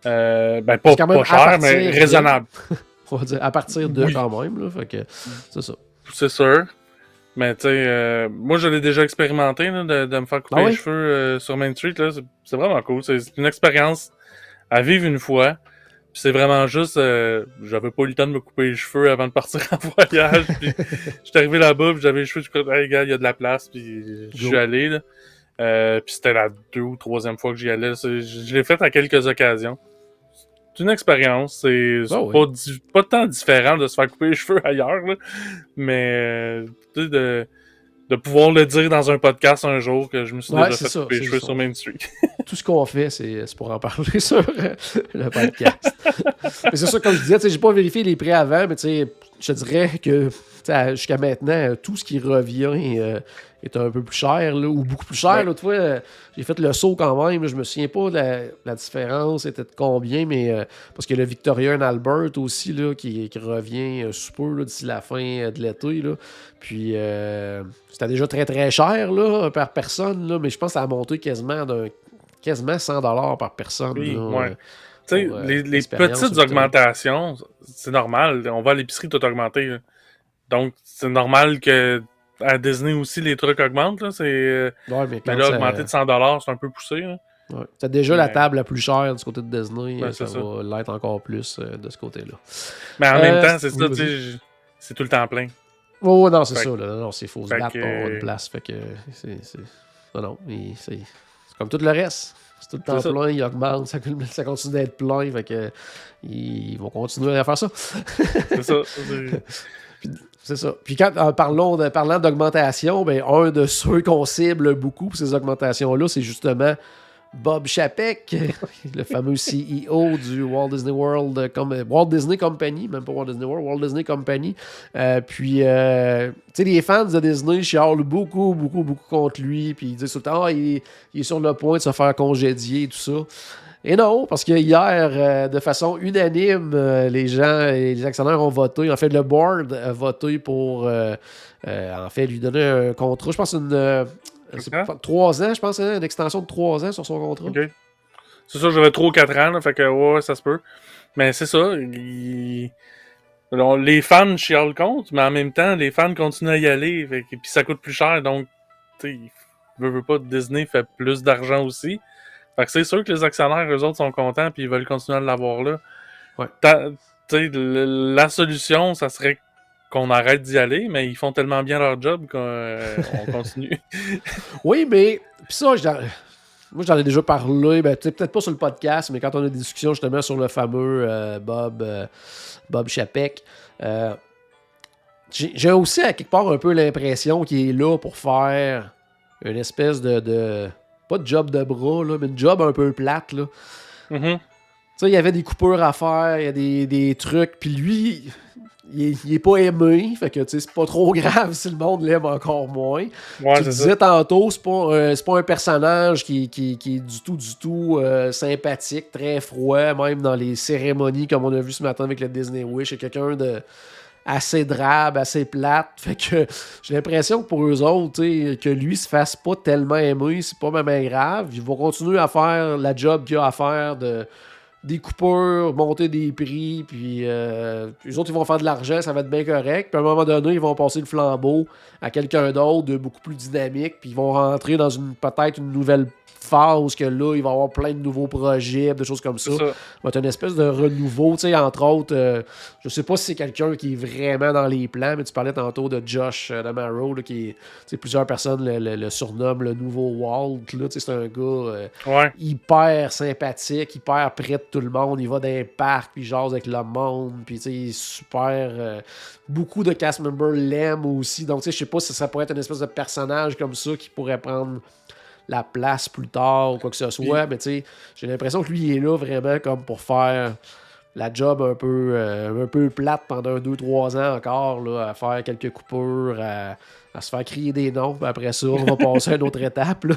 Euh, ben, pas, quand pas cher, partir mais raisonnable. On va dire à partir de Oui. quand même. C'est ça. C'est sûr. Mais tu sais, euh, moi je l'ai déjà expérimenté là, de, de me faire couper Ah oui? les cheveux euh, sur Main Street. C'est vraiment cool. C'est une expérience à vivre une fois. C'est vraiment juste, euh, j'avais pas eu le temps de me couper les cheveux avant de partir en voyage. puis j'étais arrivé là-bas, j'avais les cheveux, je me hey, gars, il y a de la place, puis je suis allé. Là. Euh, puis c'était la deux ou troisième fois que j'y allais. Je, l'ai fait à quelques occasions. C'est une expérience. C'est oui. pas, pas tant différent de se faire couper les cheveux ailleurs, là. mais euh, de, de pouvoir le dire dans un podcast un jour que je me suis Ouais, déjà fait ça, couper les cheveux sur Main Street. Tout ce qu'on fait, c'est c'est pour en parler sur euh, le podcast. mais c'est ça, comme je disais, j'ai pas vérifié les prix avant, mais tu sais, je te dirais que jusqu'à maintenant, tout ce qui revient euh, est un peu plus cher, là, ou beaucoup plus cher. Ouais. L'autre fois, euh, j'ai fait le saut quand même. je me souviens pas de la, la différence était de combien, mais euh, parce que le Victoria and Albert aussi, là, qui, qui revient sous peu d'ici la fin de l'été. Puis c'était déjà très très cher là, par personne, là, mais je pense que ça a monté quasiment d'un quasiment 100 par personne. Oui, là, ouais. Euh, Tu sais, pour, les, les petites au augmentations, c'est normal. On va à l'épicerie, tout augmenter. là. Donc, c'est normal que à Disney aussi, les trucs augmentent. Là. C'est, euh, Ouais, mais là, ça- augmenter de 100$, c'est un peu poussé. là. ouais. C'est déjà la table la plus chère du côté de Disney. Ouais, ça, va l'être encore plus euh, de ce côté-là. Mais en Euh, même temps, c'est ça, tu c'est tout le temps plein. Oh non, c'est Fait ça. que- Là. Non, c'est faux se battre que- pour avoir une place. Fait que c'est. c'est- Non, non, mais c'est c'est comme tout le reste. C'est tout le temps plein, il augmente, ça, ça continue d'être plein. Fait que ils vont continuer à faire ça. C'est ça. c'est- ça. Puis quand en parlons de, parlant d'augmentation, ben, un de ceux qu'on cible beaucoup pour ces augmentations-là, c'est justement Bob Chapek, le fameux CEO du Walt Disney World, euh, comme, Walt Disney Company, même pas Walt Disney World, Walt Disney Company. Euh, puis, euh, tu sais, les fans de Disney chialent beaucoup, beaucoup, beaucoup contre lui. Puis ils disent tout le temps, ah, il, est- sur le point de se faire congédier et tout ça. Et non, parce que hier, euh, de façon unanime, euh, les gens et les actionnaires ont voté. En fait, le board a voté pour, euh, euh, en fait, lui donner un contrat. Je pense une euh, Contrat? pas- trois ans, je pense, hein, une extension de trois ans sur son contrat. C'est ça, j'avais 3 ou 4 ans, là, fait que ouais, ça se peut. Mais c'est ça, il- Alors, les fans chialent contre, mais en même temps, les fans continuent à y aller, fait que- puis ça coûte plus cher, donc, tu sais, veut, veut pas, Disney fait plus d'argent aussi. Fait que c'est sûr que les actionnaires, eux autres, sont contents, puis ils veulent continuer à l'avoir là. Ouais. La solution, ça serait qu'on arrête d'y aller, mais ils font tellement bien leur job qu'on euh, on continue. Oui, mais puis ça, j'en- moi j'en ai déjà parlé, ben, peut-être peut-être pas sur le podcast, mais quand on a des discussions justement sur le fameux euh, Bob, euh, Bob Chapek, j'ai aussi à quelque part un peu l'impression qu'il est là pour faire une espèce de, de- pas de job de bras, là, mais une job un peu plate. Là. Mhm. Tu sais, il y avait des coupures à faire, il y a des, des trucs, puis lui, il est, il est pas aimé, fait que c'est pas trop grave si le monde l'aime encore moins Ouais, tu ça. disais tantôt, c'est pas, euh, c'est pas un personnage qui, qui, qui est du tout, du tout euh, sympathique, très froid, même dans les cérémonies, comme on a vu ce matin avec le Disney Wish. C'est quelqu'un de assez drabe, assez plate. Fait que j'ai l'impression que pour eux autres, que lui se fasse pas tellement aimer, c'est pas même grave. Ils vont continuer à faire la job qu'il a à faire de des coupures, monter des prix, puis euh, les autres, ils vont faire de l'argent, ça va être bien correct. Puis à un moment donné, ils vont passer le flambeau à quelqu'un d'autre de beaucoup plus dynamique, puis ils vont rentrer dans une peut-être une nouvelle phase que là, il va y avoir plein de nouveaux projets, des choses comme ça. C'est ça. Va être une espèce de renouveau, tu sais, entre autres, euh, je sais pas si c'est quelqu'un qui est vraiment dans les plans, mais tu parlais tantôt de Josh euh, Damaro, là, qui est, tu plusieurs personnes le, le- le surnomment le nouveau Walt, là, tu sais, c'est un gars euh, Ouais. hyper sympathique, hyper près de tout le monde, il va dans les parcs, puis il jase avec le monde, puis tu sais, il est super... euh, beaucoup de cast members l'aiment aussi, donc tu sais, je sais pas si ça pourrait être une espèce de personnage comme ça qui pourrait prendre la place plus tard ou quoi que ce soit, mais tu sais, j'ai l'impression que lui, il est là vraiment comme pour faire la job un peu, euh, un peu plate pendant 2-3 ans encore, là, à faire quelques coupures, à, à se faire crier des noms, puis après ça, on va passer à une autre étape. Là.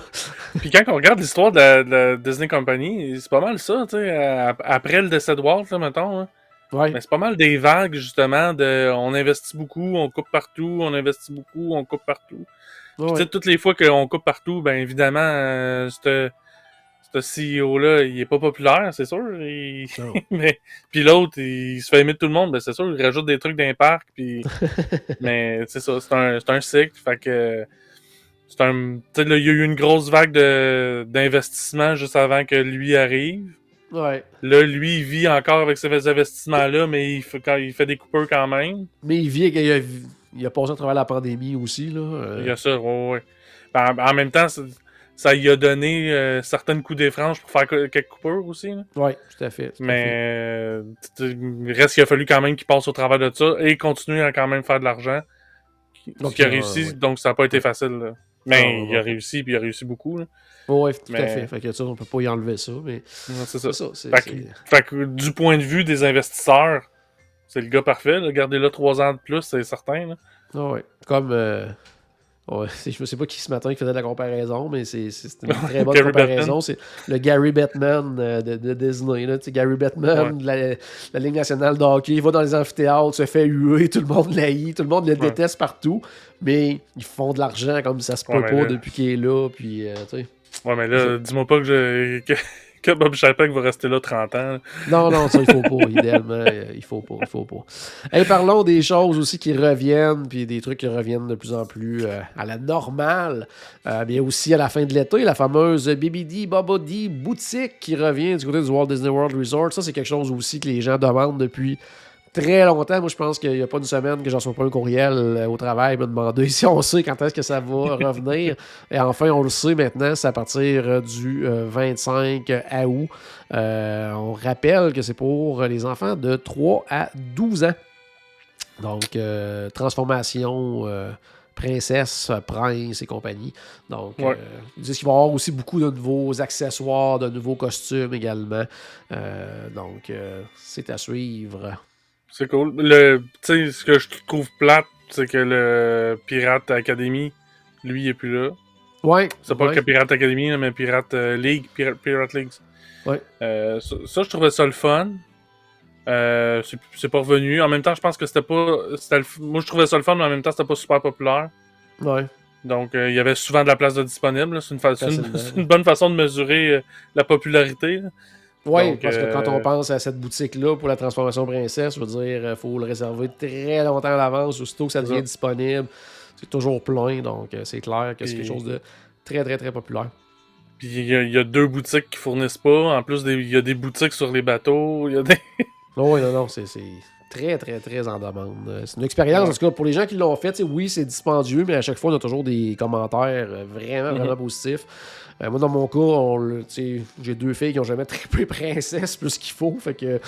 Puis quand on regarde l'histoire de, la- de la Disney Company, c'est pas mal ça, tu sais. ap- Après le décès de Walt, là, mettons. hein. Ouais. Mais c'est pas mal des vagues, justement, de on investit beaucoup, on coupe partout, on investit beaucoup, on coupe partout. Ouais. toutes les fois qu'on coupe partout, ben évidemment, euh, ce ce CEO-là, il est pas populaire, c'est sûr. mais puis l'autre, il se fait aimer de tout le monde, ben c'est sûr, il rajoute des trucs d'un parc, puis mais c'est ça, c'est un, cycle, fait que c'est un, il y a eu une grosse vague d'investissement juste avant que lui arrive. Ouais. Là, lui, il vit encore avec ces investissements-là, mais il fait, quand, il fait des coupeurs quand même. Mais il vit, il a, il a passé à travers la pandémie aussi. Là. euh, Il y a ça. Ben, En, même temps, ça, lui a donné euh, certaines coups franges pour faire quelques coupures aussi. Ouais, tout à fait. tout à Mais fait. il reste qu'il a fallu quand même qu'il passe au travers de ça et continuer à quand même faire de l'argent. Donc, qu'il a réussi, ouais. donc ça n'a pas été facile. là. Mais ouais, il a réussi, puis il a réussi beaucoup. Ouais, tout à fait. Fait que ça, on peut pas y enlever ça, mais C'est ça. c'est ça. que, fait que du point de vue des investisseurs, c'est le gars parfait. là. Gardez-le trois ans de plus, c'est certain. là. Ah ouais. Comme. euh, ouais, je ne sais pas qui ce matin qui faisait la comparaison, mais c'est une très bonne comparaison. C'est le Gary Bettman euh, de, de Disney. Là. Gary Ouais. de la, la Ligue nationale de hockey, il va dans les amphithéâtres, se fait huer, tout le monde l'haït, tout le monde le Ouais. déteste partout, mais ils font de l'argent comme ça se peut pas là- depuis qu'il est là. Puis, euh. Ouais, mais là, dis-moi pas que, je, que, Bob Chapek va rester là 30 ans. Non, non, ça, il faut pas. idéalement, euh, il faut pas. Il faut pas. Parlons des choses aussi qui reviennent, puis des trucs qui reviennent de plus en plus euh, à la normale. Euh, bien aussi à la fin de l'été, la fameuse BBD Bobody boutique qui revient du côté du Walt Disney World Resort. Ça, c'est quelque chose aussi que les gens demandent depuis très longtemps. Moi, je pense qu'il n'y a pas une semaine que j'en sois pas un courriel euh, au travail me demander si on sait quand est-ce que ça va revenir. Et enfin, on le sait maintenant, c'est à partir euh, du euh, 25 août. Euh, on rappelle que c'est pour les enfants de 3 à 12 ans. Donc, euh, transformation, euh, princesse, prince et compagnie. Donc, Ouais. euh, ils disent qu'il va y avoir aussi beaucoup de nouveaux accessoires, de nouveaux costumes également. Euh, donc, euh, c'est à suivre. C'est cool. Le, tu sais, ce que je trouve plate, c'est que le Pirate Academy, lui, il est plus là. Ouais. C'est pas ouais. que Pirate Academy, mais Pirate euh, League, Pirate, Pirate League. Ouais. Euh, ça, ça, je trouvais ça le fun. Euh, c'est- pas revenu. En même temps, je pense que c'était pas. c'était le moi, je trouvais ça le fun, mais en même temps, c'était pas super populaire. Ouais. Donc, euh, il y avait souvent de la place de disponible. C'est une, fa- une- bonne façon de mesurer la popularité. Oui, parce que euh, quand on pense à cette boutique-là pour la transformation princesse, je veux dire, il faut le réserver très longtemps à l'avance, aussitôt que ça devient disponible. C'est toujours plein, donc euh, c'est clair que c'est quelque chose de très, très, très populaire. Puis il y, a- il y a deux boutiques qui fournissent pas. En plus, il y a des boutiques sur les bateaux. Il y a des... Non, oui, non, non, c'est très, très, très en demande. Euh, C'est une expérience, Ouais. en tout cas, pour les gens qui l'ont fait, oui, c'est dispendieux, mais à chaque fois, on a toujours des commentaires euh, vraiment, vraiment Mhm. positifs. Euh, moi, dans mon cas, on j'ai deux filles qui ont jamais trippé princesse plus qu'il faut, fait que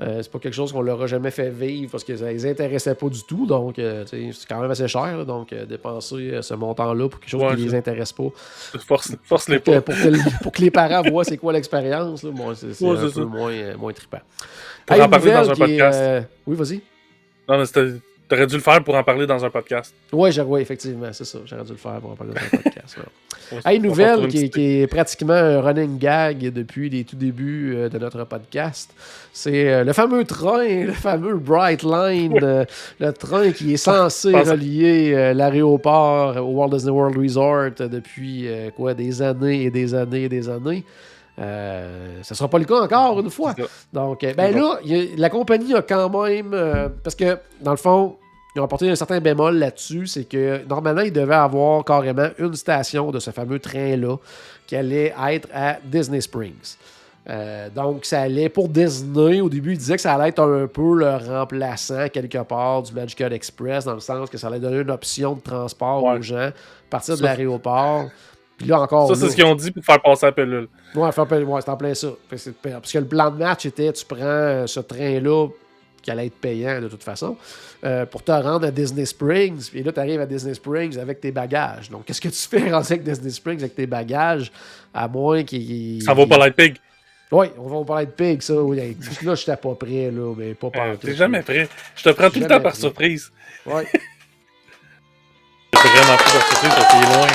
euh, c'est pas quelque chose qu'on leur a jamais fait vivre parce que ça les intéressait pas du tout, donc euh, c'est quand même assez cher, là, donc euh, dépenser ce montant-là pour quelque chose Ouais, qui les c'est- intéresse pas. Force, force les pas. pour que- pour que les parents voient c'est quoi l'expérience, bon, c'est Ouais, un peu ça. moins, moins trippant. Pour Hey, en parler dans un est, podcast. Oui, vas-y. Non, mais c'était- t'aurais dû le faire pour en parler dans un podcast. Oui, ouais, effectivement, c'est ça. J'aurais dû le faire pour en parler dans un podcast. ouais. Hey, nouvelle qui, est- petite- qui est pratiquement un running gag depuis les tout débuts euh, de notre podcast. C'est euh, le fameux train, le fameux Bright Line, euh, le train qui est censé pense- relier l'aéroport au Walt Disney World Resort depuis quoi, des années et des années et des années. Euh, ça sera pas le cas encore une fois. Donc, euh, ben là, a- la compagnie a quand même. euh, parce que, dans le fond, ils ont apporté un certain bémol là-dessus. C'est que normalement, ils devaient avoir carrément une station de ce fameux train-là qui allait être à Disney Springs. Euh, donc, ça allait pour Disney. Au début, ils disaient que ça allait être un peu le remplaçant quelque part du Magical Express, dans le sens que ça allait donner une option de transport Ouais. aux gens à partir de l'aéroport. Puis là encore. Ça, c'est ce qu'ils ont dit pour faire passer la pilule. Ouais, ouais, c'est en plein ça. Parce que le plan de match était tu prends euh, ce train-là qui allait être payant de toute façon euh, pour te rendre à Disney Springs. Puis là, tu arrives à Disney Springs avec tes bagages. Donc, qu'est-ce que tu fais rendu avec Disney Springs avec tes bagages à moins qu'il. Ça vaut pas Light Pig. Oui, on va parler de Pig, ça. Oui, là, je n'étais pas prêt, là, mais pas par Euh, T'es jamais prêt. Je te prends tout le temps par surprise. T'es vraiment pris par surprise parce loin.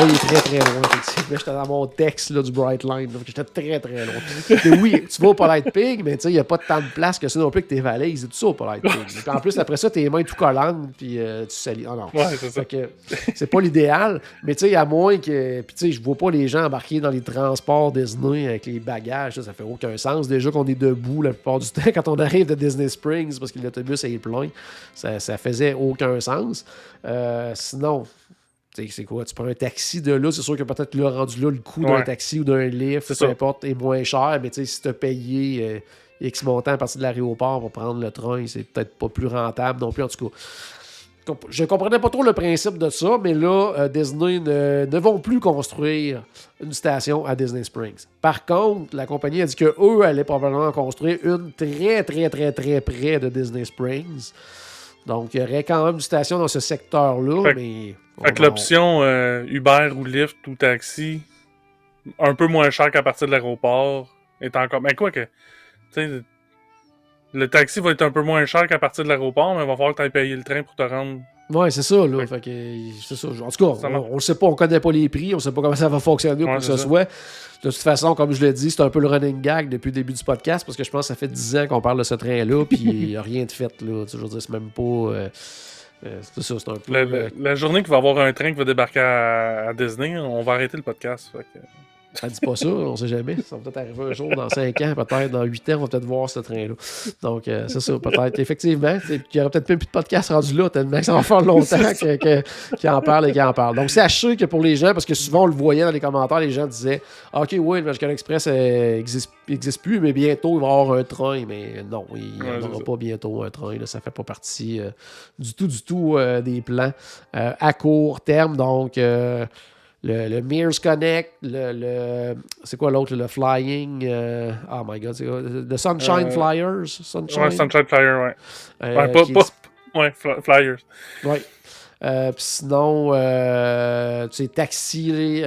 Oui, il est très très loin, effectivement. J'étais dans mon texte là, du Bright Line. donc J'étais très très loin. Et oui, tu vas au Polite Pig, mais tu sais, il n'y a pas tant de place que ça non plus que tes valises et tout ça au Polite Pig. Puis en plus, après ça, tes mains tout collantes, puis euh, tu salis. Oh non. Ouais, c'est ça. Fait que c'est pas l'idéal, mais tu sais, à moins que. Puis tu sais, je vois pas les gens embarquer dans les transports Disney avec les bagages, ça, ça fait aucun sens. Déjà qu'on est debout la plupart du temps quand on arrive de Disney Springs parce que l'autobus est plein, ça, ça faisait aucun sens. Euh, sinon. C'est quoi? Tu prends un taxi de là, c'est sûr que peut-être là, rendu là, le coût d'un taxi ou d'un lift, peu ça. importe, est moins cher. Mais tu sais, si tu as payé euh, X montant à partir de l'aéroport pour prendre le train, c'est peut-être pas plus rentable non plus. En tout cas, je comprenais pas trop le principe de ça, mais là, euh, Disney ne, ne vont plus construire une station à Disney Springs. Par contre, la compagnie a dit que eux allaient probablement construire une très, très, très, très près de Disney Springs. Donc, il y aurait quand même une station dans ce secteur-là, Fait mais... Fait que on- l'option euh, Uber ou Lyft ou taxi, un peu moins cher qu'à partir de l'aéroport, est encore. Mais quoi que. Le taxi va être un peu moins cher qu'à partir de l'aéroport, mais il va falloir que tu ailles payer le train pour te rendre. Ouais, c'est ça, là. Fait Fait que, c'est ça. En tout cas, on, le sait pas, on connaît pas les prix, on sait pas comment ça va fonctionner ou Ouais, quoi que ce ça. soit. De toute façon, comme je l'ai dit, c'est un peu le running gag depuis le début du podcast parce que je pense que ça fait 10 ans qu'on parle de ce train-là, puis il n'y a rien de fait, là. Tu sais, Je veux dire, c'est même pas. euh, euh, c'est ça, c'est un peu. La, journée qu'il va y avoir un train qui va débarquer à, à Disney, on va arrêter le podcast. Fait que- Ça dit pas ça, on sait jamais. Ça va peut-être arriver un jour, dans 5 ans, peut-être dans 8 ans, on va peut-être voir ce train-là. Donc, euh, c'est ça, peut-être. Effectivement, c'est- il y aurait peut-être même plus de podcast rendu là, tellement que ça va faire longtemps qu'il en parle et qu'il en parle. Donc, sachez que pour les gens, parce que souvent on le voyait dans les commentaires, les gens disaient Ok, oui, le Magical Express n'existe existe plus, mais bientôt il va y avoir un train. Mais non, il n'y Ouais, c'est aura pas bientôt un train. Là, ça fait pas partie euh, du tout, du tout euh, des plans euh, à court terme. Donc, euh, le, le Mears Connect, le, le- c'est quoi l'autre, le Flying, euh, oh my god, c'est quoi, le Sunshine Euh, Flyers, Sunshine, Ouais, Sunshine Flyer, ouais. euh, ouais, pas, pas- ouais, Fly- Flyers. Ouais. Puis sinon, tu sais, taxi,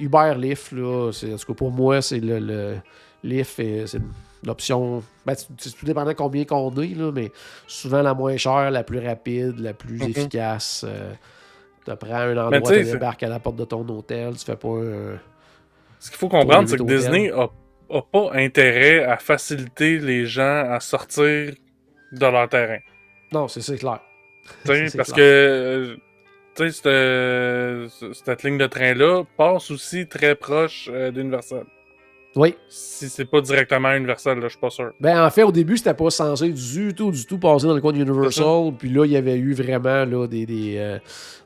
Uber Lyft, là, c'est, en tout cas pour moi, c'est le, le Lyft, et c'est l'option. Ben, c'est- tout dépendant combien qu'on est, là, mais souvent la moins chère, la plus rapide, la plus Mhm. efficace. Euh, tu prends un endroit, tu débarques à la porte de ton hôtel, tu fais pas un. Ce qu'il faut comprendre, c'est que Disney a, a pas intérêt à faciliter les gens à sortir de leur terrain. Non, c'est clair. C'est parce clair. que euh, tu sais, cette, cette ligne de train-là passe aussi très proche euh, d'Universal. Oui. Si c'est pas directement Universal, là, je suis pas sûr. Ben, en fait, au début, c'était pas censé du tout, du tout passer dans le coin de Universal. Puis là, il y avait eu vraiment là, des, des, euh,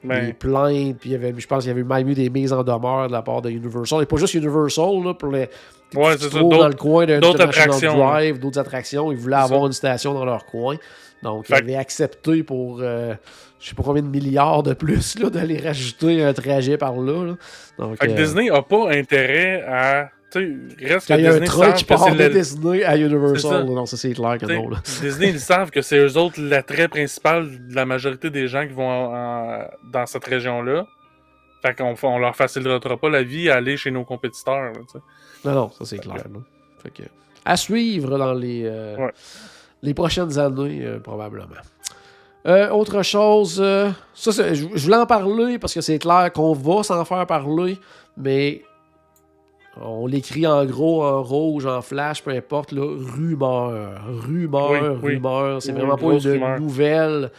des Ben, plaintes. Puis il y avait, je pense qu'il y avait même eu des mises en demeure de la part de Universal. Et pas juste Universal, là, pour les. Ouais, c'est dans le coin d'un attractions. Drive, d'autres attractions. Ils voulaient avoir ça. une station dans leur coin. Donc, ils avaient accepté pour. euh, je sais pas combien de milliards de plus là, d'aller rajouter un trajet par là. là. Donc, fait que euh, Disney a pas intérêt à. Reste quand il y a un Disney savent qui part de Disney à ça. Universal, non, ça c'est clair que non. Là. Disney, ils savent que c'est eux autres l'attrait principal de la majorité des gens qui vont en- en- dans cette région-là. Fait qu'on on leur facilitera pas la vie à aller chez nos compétiteurs. là. Non, non, ça c'est clair. Fait que, à suivre dans les, euh, Ouais. les prochaines années, euh, probablement. Euh, autre chose, euh, ça, je voulais en parler parce que c'est clair qu'on va s'en faire parler, mais on l'écrit en gros, en rouge, en flash, peu importe, là, rumeur, rumeur, Oui, oui. rumeur. C'est Oui, vraiment pas une rumeur. nouvelle.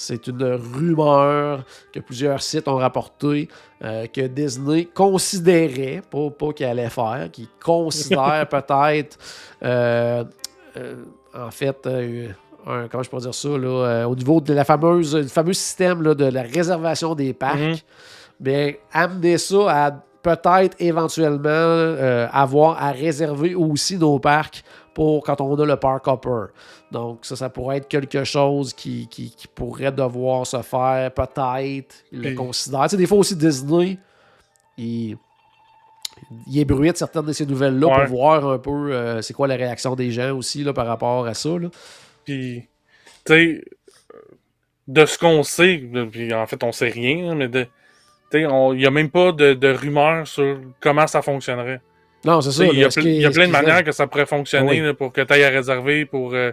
C'est une rumeur que plusieurs sites ont rapporté euh, que Disney considérait, pas, pas qu'il allait faire, qu'il considère peut-être, euh, euh, en fait, un- comment je peux dire ça, là, au niveau de la fameuse, du fameux système là, de la réservation des parcs, Mhm. bien, amener ça à peut-être éventuellement euh, avoir à réserver aussi nos parcs pour quand on a le park hopper. Donc, ça, ça pourrait être quelque chose qui, qui- qui pourrait devoir se faire, peut-être. Il le considère. Tu sais, des fois aussi, Disney, il, il ébruite certaines de ces nouvelles-là Ouais. pour voir un peu euh, c'est quoi la réaction des gens aussi là, par rapport à ça. là. Puis, tu sais, de ce qu'on sait, puis en fait, on sait rien, hein, mais de. Tu Il n'y a même pas de, de rumeurs sur comment ça fonctionnerait. Non, c'est Tu ça. Il y, a plein de manières que ça pourrait fonctionner Oui. là, pour que tu ailles à réserver pour. euh,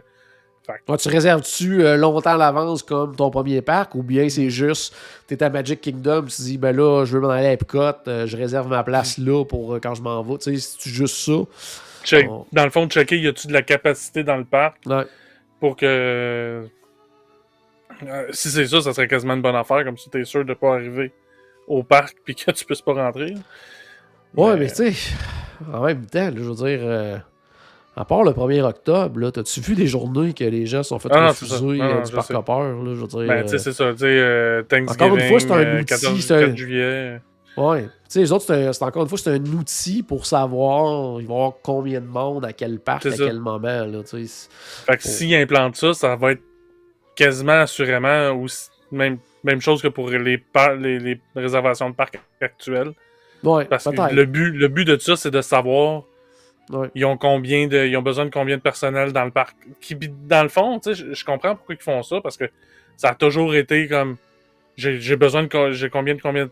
Ouais, tu réserves-tu euh, longtemps à l'avance comme ton premier parc ou bien c'est juste, t'es à Magic Kingdom, tu te dis, ben là, je veux m'en aller à Epcot, euh, je réserve ma place là pour quand je m'en vais. Tu sais, c'est juste ça? check-. Dans le fond, checker, y a-tu de la capacité dans le parc Ouais. pour que. Si c'est ça, ça serait quasiment une bonne affaire, comme si tu es sûr de pas arriver au parc puis que tu puisses pas rentrer. Ouais, mais tu sais, en même temps, là, je veux dire, euh, à part le 1er octobre, t'as-tu vu des journées que les gens sont fait Ah non, refuser Non, non, euh, du je parc sais. Hopper, là, je veux dire. Ben, tu sais, euh, c'est ça. Euh, Thanksgiving, Encore une fois, c'est un outil, 14 c'est un- 4 juillet. Ouais. Tu sais, les autres, c'est encore une fois, c'est un outil pour savoir, il va y avoir combien de monde, à quel parc, à ça. quel moment, là. Fait que s'ils implantent ça, ça va être quasiment assurément aussi, même, même chose que pour les, par- les, les réservations de parcs actuelles. Ouais, Parce que le but, le but de ça, c'est de savoir Ouais. ils ont combien de. Ils ont besoin de combien de personnel dans le parc. Qui, dans le fond, tu sais, je, je comprends pourquoi ils font ça, parce que ça a toujours été comme. J'ai besoin de. J'ai combien de combien de-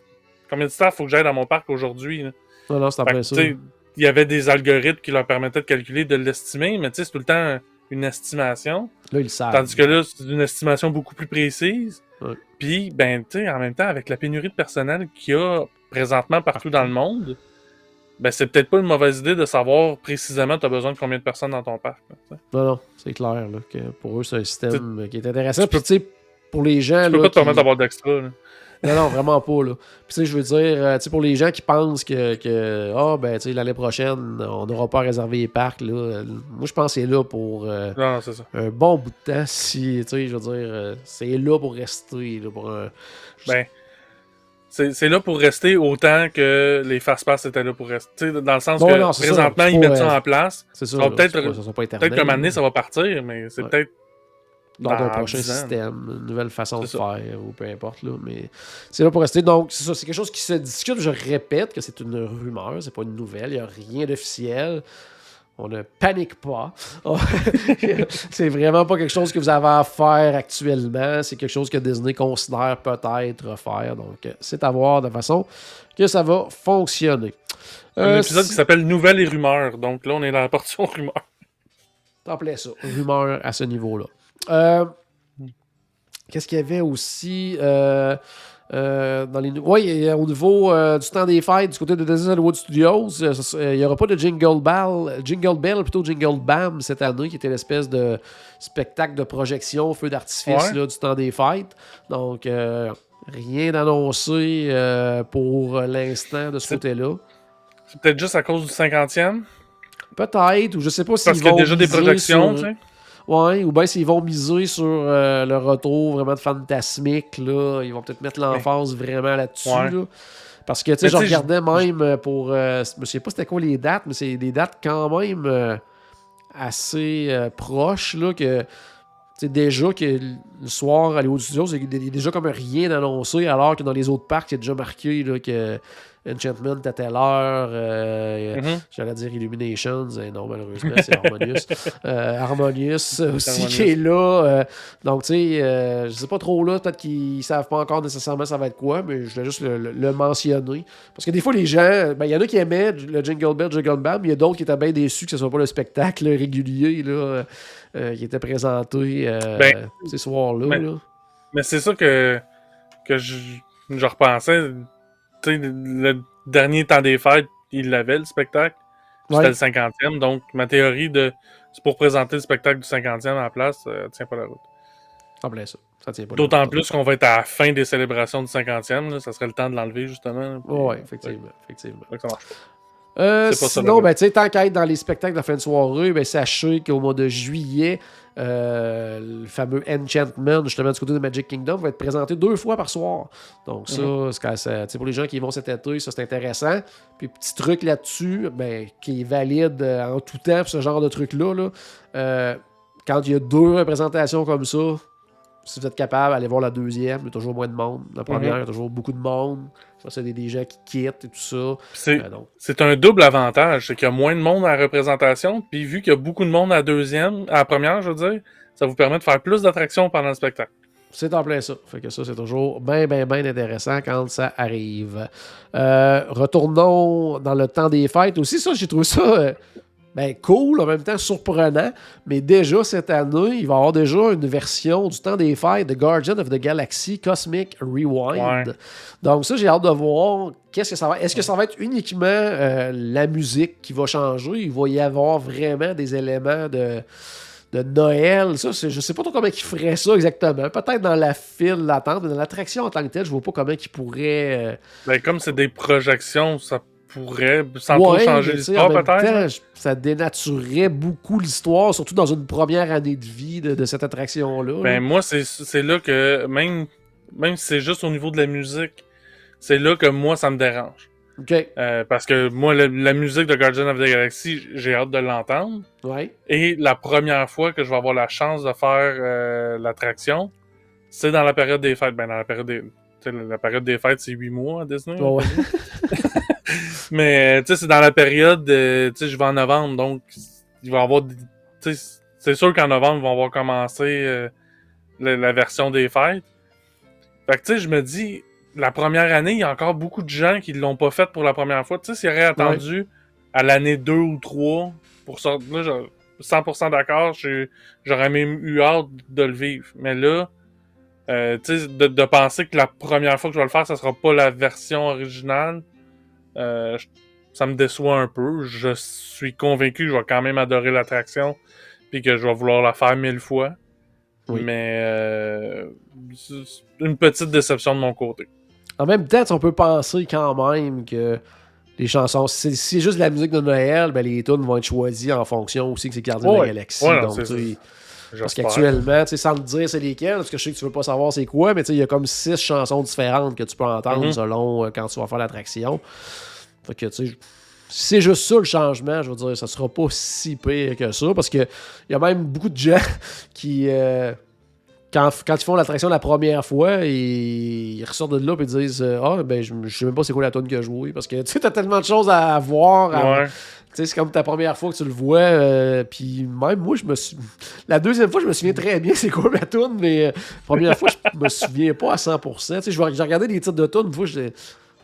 Combien de staff faut que j'aille dans mon parc aujourd'hui? là? Non, non, c'est Fait après que, ça. tu sais, Il y avait des algorithmes qui leur permettaient de calculer, de l'estimer, mais tu sais, c'est tout le temps une estimation. Là, ils le savent. Tandis que là, c'est une estimation beaucoup plus précise. Ouais. Puis, ben, tu sais, en même temps, avec la pénurie de personnel qu'il y a présentement partout dans le monde, ben, c'est peut-être pas une mauvaise idée de savoir précisément tu as besoin de combien de personnes dans ton parc. là. Non, non, c'est clair, là, que pour eux, c'est un système qui est intéressant. tu Puis, tu sais, pour les gens. Tu peux là, pas te qui- permettre d'avoir d'extra. Non, non, vraiment pas, là. Puis, tu sais, je veux dire, euh, tu sais, pour les gens qui pensent que, que ah, ben, tu sais, l'année prochaine, on n'aura pas à réserver les parcs, là. euh, Moi, je pense que c'est là pour euh, Non, non, c'est ça. un bon bout de temps. Si, tu sais, je veux dire, c'est là pour rester, là, pour un. Ben, c'est c'est là pour rester autant que les fast-pass étaient là pour rester. Dans le sens Bon, que non, c'est ça, présentement, ils mettent ça en place. C'est ça. Peut-être- Peut-être qu'à un moment donné, ça va partir, mais c'est Ouais. peut-être. Dans un dans prochain 10 ans, système, une nouvelle façon de faire, ou peu importe. Là, mais c'est là pour rester. Donc, c'est ça, c'est quelque chose qui se discute. Je répète que c'est une rumeur, c'est pas une nouvelle, il n'y a rien d'officiel. On ne panique pas. c'est vraiment pas quelque chose que vous avez à faire actuellement. C'est quelque chose que Disney considère peut-être faire. Donc, c'est à voir de façon que ça va fonctionner. Un Euh, épisode si- qui s'appelle Nouvelles et rumeurs. Donc là, on est dans la portion rumeurs. T'appelais ça. Rumeur à ce niveau-là. Euh, Qu'est-ce qu'il y avait aussi euh, euh, dans les. Oui, au niveau du temps des fêtes, du côté de Hollywood Studios, il n'y aura pas de Jingle Bell, Jingle Bell, plutôt Jingle Bam cette année, qui était l'espèce de spectacle de projection, feu d'artifice Ouais. du temps des fêtes. Donc, rien d'annoncé pour l'instant de ce côté-là. C'est peut-être juste à cause du 50e. Peut-être, ou je sais pas s'ils Parce qu'il y a déjà des projections, sur- tu sais? Ouais, ou bien s'ils vont miser sur euh, le retour vraiment de fantasmique, là, ils vont peut-être mettre l'emphase vraiment là-dessus. Ouais. là. Parce que, tu sais, je regardais même euh, pour. euh, je sais pas c'était quoi les dates, mais c'est des dates quand même euh, assez proches, là, que. Tu sais, déjà que le soir à Studios, il y a déjà comme rien d'annoncé, alors que dans les autres parcs, il y a déjà marqué là, que Enchantment à telle heure, euh, Mhm. J'allais dire Illuminations, et non, malheureusement, c'est Harmonious. Euh, Harmonious aussi Harmonious. qui est là. euh, donc, tu sais, euh, je sais pas trop là, peut-être qu'ils savent pas encore nécessairement ça va être quoi, mais je voulais juste le, le- le mentionner. Parce que des fois, les gens, ben, il y en a qui aimaient le Jingle Bell, Jingle Bam, il y a d'autres qui étaient bien déçus que ce soit pas le spectacle régulier là, euh, qui était présenté euh, Ben, ces soirs-là. ben, là. Mais c'est ça que, que je, je repensais. Tu sais, le, dernier temps des fêtes, il l'avait, le spectacle. C'était Ouais. le 50e. Donc, ma théorie de c'est pour présenter le spectacle du 50e à la place, euh, tient pas la route. Ça. ça tient pas D'autant plus qu'on va être à la fin des célébrations du 50e. là, ça serait le temps de l'enlever, justement. Ouais, effectivement. effectivement. Ça marche. Euh, C'est pas ça, sinon, ben, tu sais, tant qu'à être dans les spectacles de fin de soirée, ben, sachez qu'au mois de juillet, euh, le fameux Enchantment, justement, du côté de Magic Kingdom, va être présenté deux fois par soir. Donc, ça, c'est quand ça- tu sais, pour les gens qui y vont cet été, ça, c'est intéressant. Puis, petit truc là-dessus, ben, qui est valide euh, en tout temps, pour ce genre de truc-là, là, euh, quand il y a deux représentations comme ça, si vous êtes capable, allez voir la deuxième, il y a toujours moins de monde. La première, il y a toujours beaucoup de monde. Ça, c'est des, des gens qui quittent et tout ça. C'est Euh, donc, c'est un double avantage. C'est qu'il y a moins de monde à la représentation. Puis vu qu'il y a beaucoup de monde à la deuxième, à la première, je veux dire, ça vous permet de faire plus d'attractions pendant le spectacle. C'est en plein ça. Fait que ça, c'est toujours bien, bien, bien intéressant quand ça arrive. Euh, retournons dans le temps des fêtes aussi. Ça, j'ai trouvé ça euh, ben, cool, en même temps surprenant. Mais déjà, cette année, il va y avoir déjà une version du temps des fêtes de Guardian of the Galaxy Cosmic Rewind. Ouais. Donc ça, j'ai hâte de voir qu'est-ce que ça va Est-ce que ça va être uniquement euh, la musique qui va changer? Il va y avoir vraiment des éléments de de Noël, ça, je sais pas trop comment ils feraient ça exactement. Peut-être dans la file d'attente, mais dans l'attraction en tant que telle, je vois pas comment ils pourraient. euh, Ben, comme c'est des projections, ça pourrait, sans ouais, trop changer l'histoire peut-être. ça dénaturerait beaucoup l'histoire, surtout dans une première année de vie de, de cette attraction-là. là. Ben, moi, c'est là que, même, même si c'est juste au niveau de la musique, c'est là que moi, ça me dérange. Euh, parce que moi, la musique de Guardian of the Galaxy, j'ai hâte de l'entendre. ouais. Et la première fois que je vais avoir la chance de faire euh, l'attraction, c'est dans la période des fêtes. Ben, dans la période des, la période des fêtes, c'est 8 mois à Disney. Ouais. Mais, tu sais, c'est dans la période, euh, tu sais, je vais en novembre, donc il va y avoir, tu sais, c'est sûr qu'en novembre, ils vont avoir commencé euh, la, la version des fêtes. Fait que, tu sais, je me dis, la première année, il y a encore beaucoup de gens qui l'ont pas faite pour la première fois. Tu sais, s'ils auraient attendu à l'année 2 ou 3 pour sortir, là, je- 100% d'accord, j'aurais même eu hâte de le vivre. Mais là, euh, tu sais, de, de penser que la première fois que je vais le faire, ça sera pas la version originale, euh, ça me déçoit un peu. Je suis convaincu que je vais quand même adorer l'attraction, puis que je vais vouloir la faire mille fois. Oui. Mais euh, c'est une petite déception de mon côté. En même temps, on peut penser quand même que les chansons, si c'est juste de la musique de Noël, ben les tunes vont être choisies en fonction aussi que c'est Gardien de Ouais. la Galaxie. Ouais, donc, Parce qu'actuellement, tu sais, sans te dire c'est lesquelles, parce que je sais que tu veux pas savoir c'est quoi, mais tu sais, il y a comme six chansons différentes que tu peux entendre Mhm. selon euh, quand tu vas faire l'attraction. Fait que, tu sais, c'est juste ça le changement, je veux dire, ça sera pas si pire que ça, parce que il y a même beaucoup de gens qui, euh, quand, quand ils font l'attraction la première fois, ils, ils ressortent de là et disent euh, Ah, ben, je, je sais même pas c'est quoi la tune que je jouais, parce que tu sais, t'as tellement de choses à voir, à- Ouais. Sais, c'est comme ta première fois que tu le vois. euh, puis même moi, je me suis. La deuxième fois, je me souviens très bien c'est quoi ma tune, mais euh, première fois, je me souviens pas à 100%. Tu sais, j'ai regardé des titres de tunes, une fois, je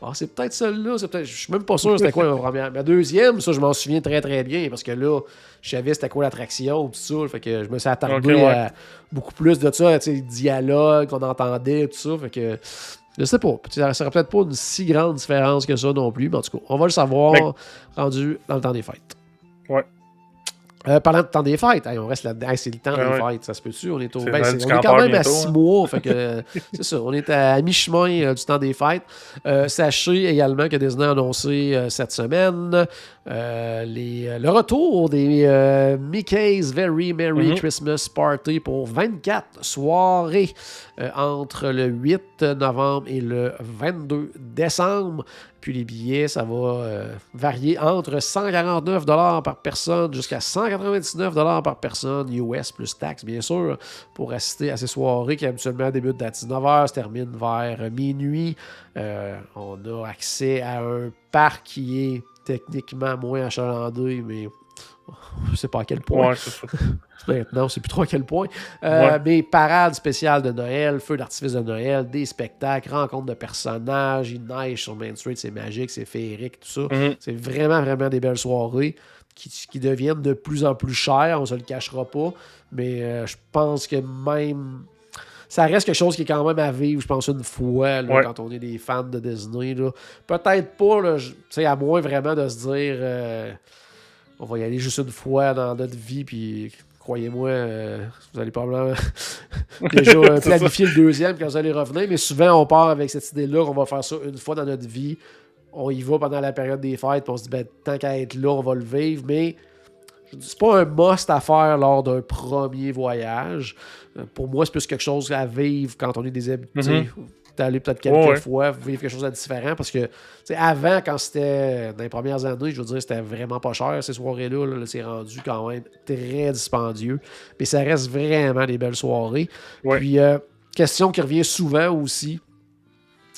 Ah, c'est peut-être celle-là, c'est peut-être. Je suis même pas sûr c'était quoi ma première. Ma deuxième, ça, je m'en souviens très très bien parce que là, je savais c'était quoi l'attraction, tout ça. Fait que je me suis attardé ouais. à beaucoup plus de ça, tu sais, dialogue qu'on entendait, tout ça. Fait que. Je sais pas. Ça serait peut-être pas une si grande différence que ça non plus, mais en tout cas, on va le savoir Ben- rendu dans le temps des fêtes. Ouais. Euh, parlant de temps des fêtes, hey, on reste. Hey, c'est le temps des fêtes, ça se peut-tu? On est, au... Ben, on est quand même à six hein. mois. fait que, euh, c'est ça, on est à mi-chemin euh, du temps des fêtes. Euh, sachez également que Disney a annoncé cette semaine les, le retour des Mickey's Very Merry Mhm. Christmas Party pour 24 soirées entre le 8 novembre et le 22 décembre. Puis les billets, ça va euh, varier entre 149 par personne jusqu'à 199 par personne, US plus taxes, bien sûr, pour assister à ces soirées qui habituellement débutent à 19h, se terminent vers minuit. Euh, on a accès à un parc qui est techniquement moins achalandé, mais je sais pas à quel point. Ouais. Maintenant, on sait plus trop à quel point. Euh, Ouais. Mais parade spéciale de Noël, feu d'artifice de Noël, des spectacles, rencontres de personnages, il neige sur Main Street, c'est magique, c'est féerique, tout ça. Mhm. C'est vraiment, vraiment des belles soirées qui, qui deviennent de plus en plus chères, on se le cachera pas. Mais euh, je pense que même. Ça reste quelque chose qui est quand même à vivre, je pense, une fois, là, Ouais. quand on est des fans de Disney. Peut-être pas, là, je- tu sais, à moins vraiment de se dire euh, on va y aller juste une fois dans notre vie, puis croyez-moi, euh, vous allez probablement déjà euh, planifier le deuxième quand vous allez revenir. Mais souvent, on part avec cette idée-là qu'on va faire ça une fois dans notre vie. On y va pendant la période des fêtes, puis on se dit, ben, tant qu'à être là, on va le vivre. Mais c'est pas un must à faire lors d'un premier voyage. Euh, pour moi, c'est plus quelque chose à vivre quand on est des habitués. Mhm. D'aller peut-être quelques fois, vivre quelque chose de différent. Parce que, avant, quand c'était dans les premières années, je veux dire, c'était vraiment pas cher ces soirées-là. Là, c'est rendu quand même très dispendieux. Mais ça reste vraiment des belles soirées. Ouais. Puis, euh, question qui revient souvent aussi.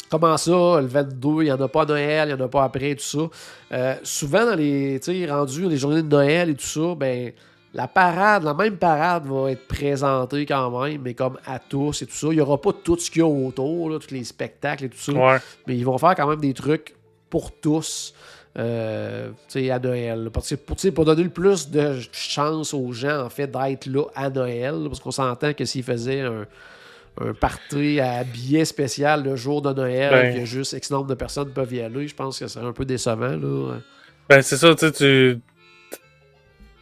Comment ça, le 22, il n'y en a pas à Noël, il n'y en a pas après, tout ça? Euh, souvent, dans les, rendus les journées de Noël et tout ça, ben, la parade, la même parade va être présentée quand même, mais comme à tous et tout ça. Il n'y aura pas tout ce qu'il y a autour, là, tous les spectacles et tout ça. Ouais. Mais ils vont faire quand même des trucs pour tous. euh, tu sais, à Noël. Parce que pour, donner le plus de chance aux gens, en fait, d'être là à Noël. Parce qu'on s'entend que s'ils faisaient un, un party à billet spécial le jour de Noël, Ben. que juste X nombre de personnes peuvent y aller, je pense que ce serait un peu décevant. Là. Ben, c'est ça, tu sais, tu.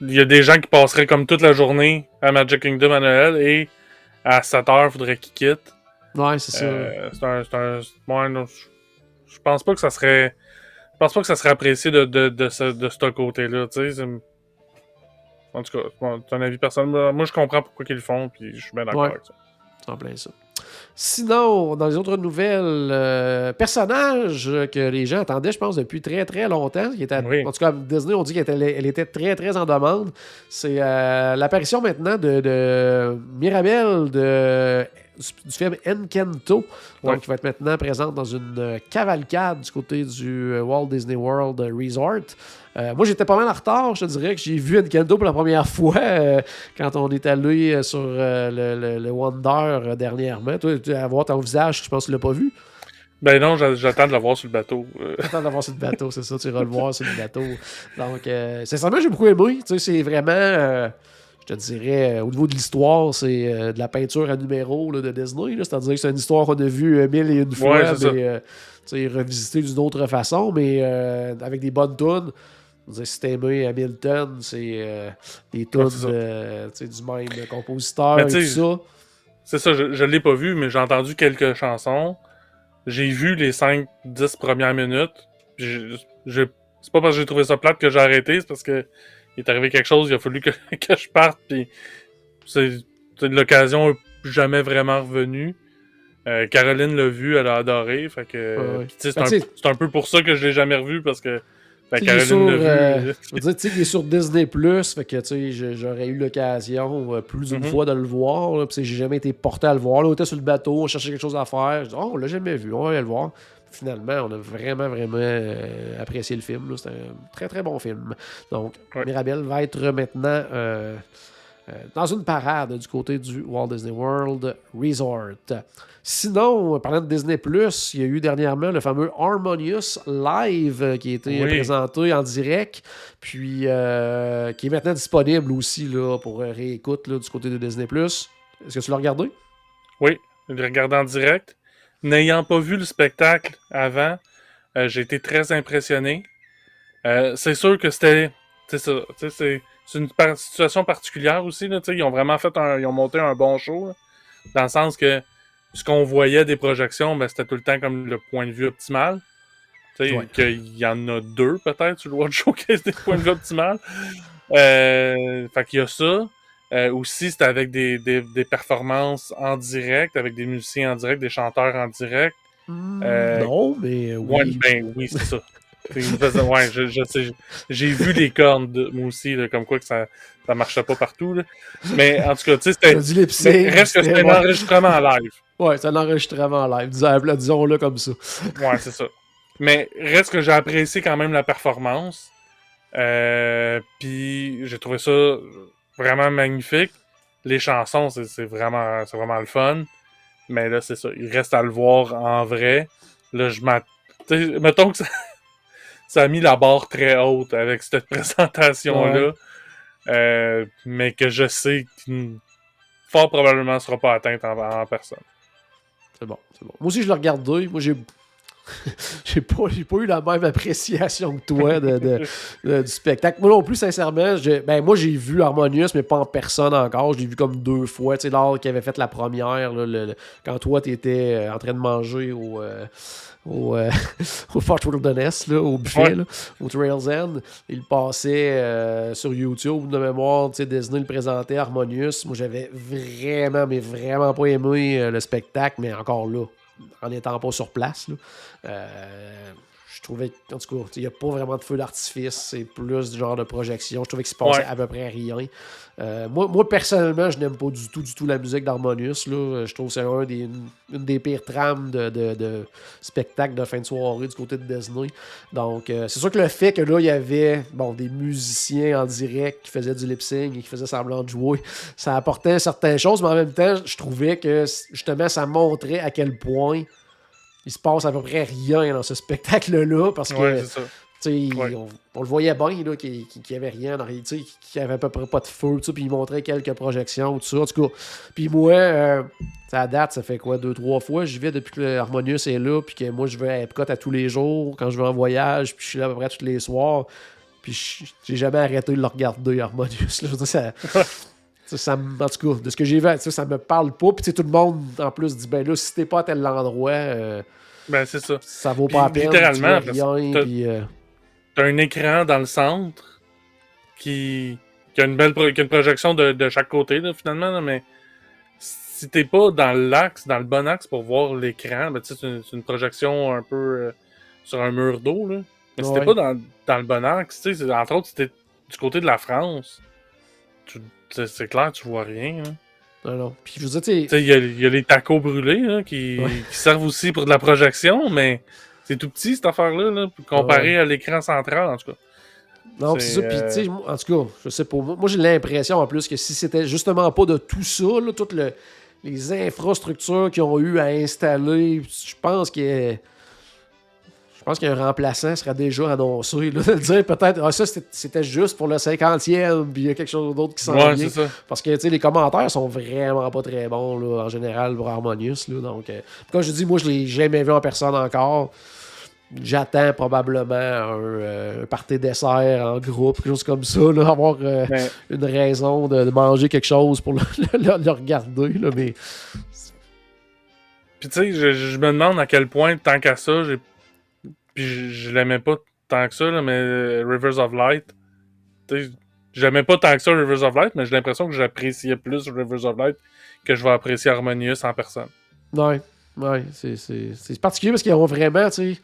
Il y a des gens qui passeraient comme toute la journée à Magic Kingdom à Noël et à 7h, il faudrait qu'ils quittent. Ouais, c'est ça. Euh, c'est un. un- ouais, non, je- pense pas que ça serait. Je pense pas que ça serait apprécié de, de, de ce, de ce côté-là, tu sais. c'est- En tout cas, c'est un avis personnel. Moi, je comprends pourquoi ils le font, puis je suis bien d'accord Ouais. avec ça. C'est en plein ça. Sinon, dans les autres nouvelles, euh, personnages que les gens attendaient, je pense, depuis très très longtemps, qui était, Oui. en tout cas, Disney, on dit qu'elle était, elle était très très en demande. C'est euh, l'apparition maintenant de, de Mirabelle de, du film Encanto, donc Ouais. qui va être maintenant présente dans une euh, cavalcade du côté du euh, Walt Disney World Resort. Euh, moi, j'étais pas mal en retard. Je te dirais que j'ai vu Encanto pour la première fois euh, quand on est allé sur euh, le, le- le Wonder dernièrement. Toi, tu- à voir ton visage, je pense que tu l'as pas vu. Ben non, j'a- j'attends de le voir sur le bateau. Euh, Attends d'avoir sur le bateau, c'est ça, tu iras le voir sur le bateau. Donc, euh, sincèrement, j'ai beaucoup aimé. Tu sais, c'est vraiment, te dirais, euh, au niveau de l'histoire, c'est euh, de la peinture à numéro là, de Disney. C'est-à-dire que c'est une histoire qu'on a vue euh, mille et une fois, Ouais, mais revisitée d'une autre façon, mais avec des bonnes tunes. Si aimé Hamilton, c'est euh, des tunes ça. euh, du même compositeur Mais et tout ça. C'est ça, je, je l'ai pas vu, mais j'ai entendu quelques chansons. J'ai vu les 5-10 premières minutes. c'est pas parce que j'ai trouvé ça plate que j'ai arrêté, c'est parce que il est arrivé quelque chose, il a fallu que, que je parte, puis c'est l'occasion jamais vraiment revenue. Euh, Caroline l'a vu, elle a adoré, fait que Ouais, ouais. c'est Ben, un, peu pour ça que je l'ai jamais revu parce que ben, Caroline sur, l'a euh, vu. je veux dire, tu sais, il est sur Disney Plus, fait que j'aurais eu l'occasion euh, plus d'une Mhm. fois de le voir. Là, j'ai jamais été porté à le voir. Là, on était sur le bateau, on cherchait quelque chose à faire. Je dis, oh, on l'a jamais vu, on va aller le voir. Finalement, on a vraiment, vraiment euh, apprécié le film. C'était un très, très bon film. Donc, Ouais. Mirabelle va être maintenant euh, euh, dans une parade du côté du Walt Disney World Resort. Sinon, parlant de Disney Plus, il y a eu dernièrement le fameux Harmonious Live qui a été Oui. présenté en direct, puis euh, qui est maintenant disponible aussi là, pour réécoute là, du côté de Disney Plus. Est-ce que tu l'as regardé? Oui, je l'ai regardé en direct. N'ayant pas vu le spectacle avant, euh, j'ai été très impressionné. Euh, c'est sûr que c'était. C'est une par- situation particulière aussi. Là, ils ont vraiment fait un. Ils ont monté un bon show. là, dans le sens que ce qu'on voyait des projections, ben, c'était tout le temps comme le point de vue optimal. Ouais. qu'il y en a deux peut-être sur le World Showcase des points de vue optimal. Euh, fait qu'il y a ça. Euh, aussi, c'était avec des, des, des performances en direct, avec des musiciens en direct, des chanteurs en direct. Euh, non, mais oui. Ouais, ben oui, c'est ça. Ouais, je, je sais. J'ai vu les cornes, de, moi aussi, là, comme quoi que ça, ça marchait pas partout. là. Mais en tout cas, tu sais, c'était. Reste que c'était- un enregistrement en live. Ouais, c'est un enregistrement live, disons- disons-le comme ça. Ouais, c'est ça. Mais reste que j'ai apprécié quand même la performance. Euh, Puis j'ai trouvé ça vraiment magnifique. Les chansons, c'est vraiment, vraiment le fun. Mais là, c'est ça. Il reste à le voir en vrai. Là, je m'attends. Mettons que ça, ça a mis la barre très haute avec cette présentation-là. Euh, mais que je sais qu'il fort probablement ne sera pas atteinte en, en personne. C'est bon, c'est bon. Moi aussi, je l'ai regardé. Moi, j'ai. j'ai pas, pas eu la même appréciation que toi de, du spectacle. Moi non plus, sincèrement, ben moi j'ai vu Harmonious, mais pas en personne encore. Je l'ai vu comme deux fois. Tu sais, lors qu'il avait fait la première, quand toi tu étais euh, en train de manger au. Euh, au, euh, au Fort Wilderness, là, au buffet, au Trails End. Il passait sur YouTube de mémoire, tu sais, Disney le présentait, Harmonious. Moi, j'avais vraiment, mais vraiment pas aimé le spectacle, mais encore là, en n'étant pas sur place. Euh, je trouvais, en tout cas, il n'y a pas vraiment de feu d'artifice, c'est plus du genre de projection. Je trouvais qu'il se passait à peu près rien. Euh, moi, moi, personnellement, je n'aime pas du tout, du tout la musique d'Harmonious. Je trouve que c'est un des, une, des pires trames de, de, spectacle de fin de soirée du côté de Disney. Donc, euh, c'est sûr que le fait que là, il y avait bon, des musiciens en direct qui faisaient du lip sync et qui faisaient semblant de jouer, ça apportait certaines choses, mais en même temps, je trouvais que justement, ça montrait à quel point il se passe à peu près rien dans ce spectacle-là parce que. On, le voyait bien qu'il n'y avait rien dans qu'il n'y avait à peu près pas de feu, puis il montrait quelques projections, tout ça. En tout cas, puis moi, euh, ça date, ça fait quoi, deux, trois fois, j'y vais depuis que Harmonious est là, puis que moi, je vais à Epcot à tous les jours, quand je vais en voyage, puis je suis là à peu près tous les soirs, puis j'ai jamais arrêté de le regarder, Harmonious. Là. ça, ça, en tout cas, de ce que j'ai vu, ça me parle pas, puis tout le monde, en plus, dit, ben là, si t'es pas à tel endroit... Euh, ben, c'est ça. Ça vaut pas la peine. Littéralement, t'as, euh, un écran dans le centre qui, qui a une belle qui a une projection de, de chaque côté, là, finalement, mais si t'es pas dans l'axe, dans le bon axe pour voir l'écran, ben, c'est, une, c'est une projection un peu euh, sur un mur d'eau, là. Mais si t'es pas dans, dans, le bon axe, tu sais, entre autres, si t'es du côté de la France, c'est, clair, tu vois rien. Hein. Non, non. Puis je veux dire, il y, y, a les tacos brûlés là, qui, qui, servent aussi pour de la projection, mais c'est tout petit cette affaire-là, là, comparé à l'écran central en tout cas. Non, c'est ça. Puis, tu sais, en tout cas, je sais pas. Moi, j'ai l'impression en plus que si c'était justement pas de tout ça, là, toutes le, les infrastructures qu'ils ont eu à installer, je pense que je pense qu'un remplaçant sera déjà annoncé. Là, de dire peut-être, ah, ça c'était juste pour le 50e, puis il y a quelque chose d'autre qui s'en ouais, vient. Parce que les commentaires sont vraiment pas très bons là, en général pour Harmonious. Là, donc, euh, comme je dis, moi je l'ai jamais vu en personne encore. J'attends probablement un, euh, party dessert en groupe, quelque chose comme ça, là, avoir euh, une raison de, manger quelque chose pour le, regarder. Là, mais... Puis tu sais, je, je, me demande à quel point, tant qu'à ça, j'ai je, l'aimais pas tant que ça, mais euh, Rivers of Light. J'aimais pas tant que ça Rivers of Light, mais j'ai l'impression que j'appréciais plus Rivers of Light que je vais apprécier Harmonious en personne. Ouais, ouais, c'est particulier parce qu'ils ont vraiment, tu sais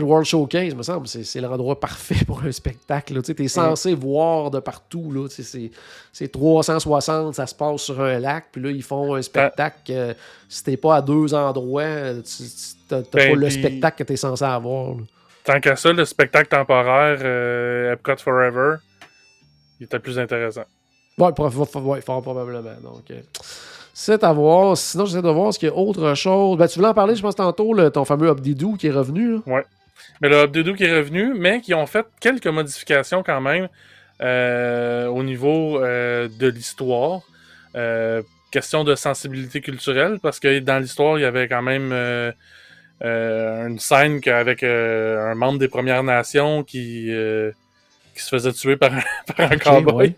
le World Showcase, me semble, c'est l'endroit parfait pour un spectacle. Tu es censé voir de partout. C'est 360, ça se passe sur un lac. Puis là, ils font un spectacle. Euh, si t'es pas à deux endroits, tu n'as ben, pas le spectacle que tu es censé avoir. Tant qu'à ça, le spectacle temporaire euh, Epcot Forever, il était plus intéressant. Ouais, fort probablement. Donc, euh, c'est à voir. Sinon, j'essaie de voir ce qu'il y a autre chose. Ben, tu voulais en parler, je pense, tantôt, ton fameux Abdidou qui est revenu. Ouais. Mais le Updedoo qui est revenu, mais qui ont fait quelques modifications quand même euh, au niveau euh, de l'histoire. Euh, question de sensibilité culturelle, parce que dans l'histoire, il y avait quand même une scène avec un membre des Premières Nations qui, qui se faisait tuer par un, par un cowboy.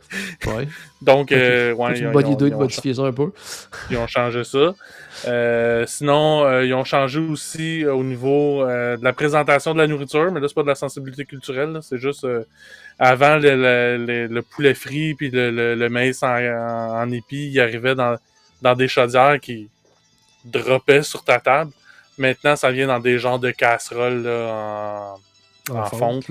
Donc, ouais, une bonne idée de modifier ça un peu. Ils ont changé ça. Euh, sinon, euh, ils ont changé aussi euh, au niveau de la présentation de la nourriture, mais là, c'est pas de la sensibilité culturelle, c'est juste avant le, poulet frit puis le, maïs en, en, épi, il arrivait dans, dans des chaudières qui droppaient sur ta table. Maintenant, ça vient dans des genres de casseroles en, fonte.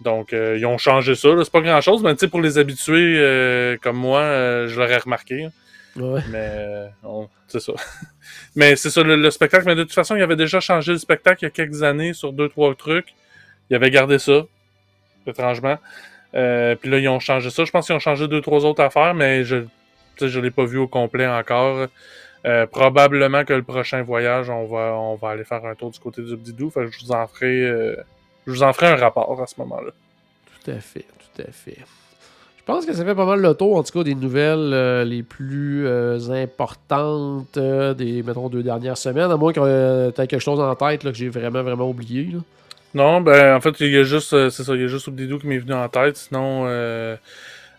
Donc, ils ont changé ça. C'est pas grand chose, mais pour les habitués comme moi, je l'aurais remarqué. Mais c'est ça. mais c'est ça, le, spectacle. Mais de toute façon, il avait déjà changé le spectacle il y a quelques années sur deux, trois trucs. Il avait gardé ça, étrangement. Euh, puis là, ils ont changé ça. Je pense qu'ils ont changé deux, trois autres affaires, mais je je l'ai pas vu au complet encore. Euh, probablement que le prochain voyage, on va, on va aller faire un tour du côté du Bdidou. Fait je vous en ferai, euh, je vous en ferai un rapport à ce moment-là. Tout à fait, tout à fait Je pense que ça fait pas mal le tour, en tout cas, des nouvelles euh, les plus euh, importantes euh, des, mettons, deux dernières semaines, à moins que tu aies quelque chose en tête là, que j'ai vraiment, vraiment oublié. là. Non, ben en fait, il y a juste, c'est ça, il y a juste qui m'est venu en tête. Sinon, euh,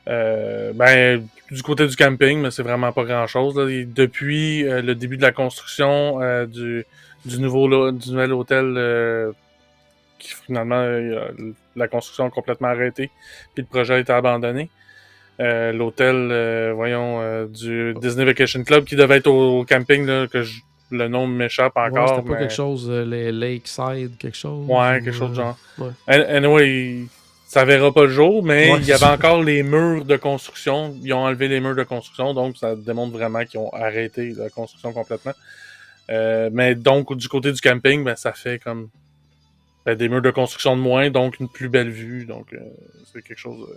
euh, ben du côté du camping, mais c'est vraiment pas grand chose. Depuis le début de la construction du, du nouveau du nouvel hôtel, qui finalement euh, la construction a complètement arrêté, puis le projet a été abandonné. Euh, L'hôtel, euh, voyons, euh, du Disney Vacation Club qui devait être au, camping, là, que je- le nom m'échappe Ouais, encore. C'était pas mais- quelque chose, les Lakeside, quelque chose. Ouais, ou, quelque chose de genre. ouais. An- Anyway, ça verra pas le jour, mais Ouais, il y avait encore les murs de construction. Ils ont enlevé les murs de construction, donc ça démontre vraiment qu'ils ont arrêté la construction complètement. Mais donc, du côté du camping, ben, ça fait comme ben, des murs de construction de moins, donc une plus belle vue. Donc, euh, c'est quelque chose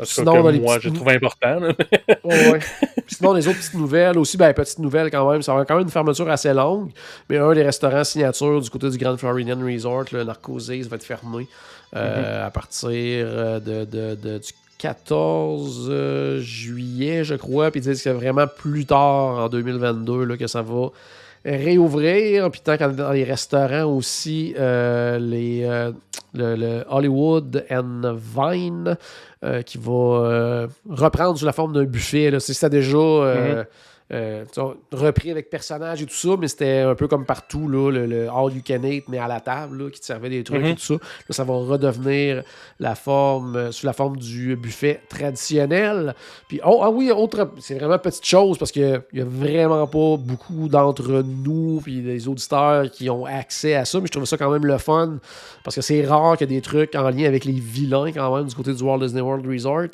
euh, Sinon, que les moi, j'ai trouvé important. là. Ouais. Sinon, les autres petites nouvelles aussi, ben, petites nouvelles quand même, ça va quand même une fermeture assez longue, mais un des restaurants signature du côté du Grand Floridian Resort, le Narcosis, va être fermé euh, à partir de, de- de- du 14 euh, juillet, je crois, puis ils disent que c'est vraiment plus tard en 2022 là, que ça va réouvrir. Puis tant est dans les restaurants aussi, euh, les, euh, le, Hollywood and Vine euh, qui va reprendre sous la forme d'un buffet. C'est- C'était déjà euh, euh, repris avec personnages et tout ça, mais c'était un peu comme partout, là, le, le all you can eat, mais à la table, là, qui te servait des trucs Mhm. et tout ça. Là, ça va redevenir la forme, euh, sous la forme du buffet traditionnel. Puis, oh, ah oui, autre, c'est vraiment petite chose parce qu'il n'y a vraiment pas beaucoup d'entre nous, puis des auditeurs qui ont accès à ça, mais je trouve ça quand même le fun parce que c'est rare qu'il y ait des trucs en lien avec les vilains quand même du côté du Walt Disney World Resort.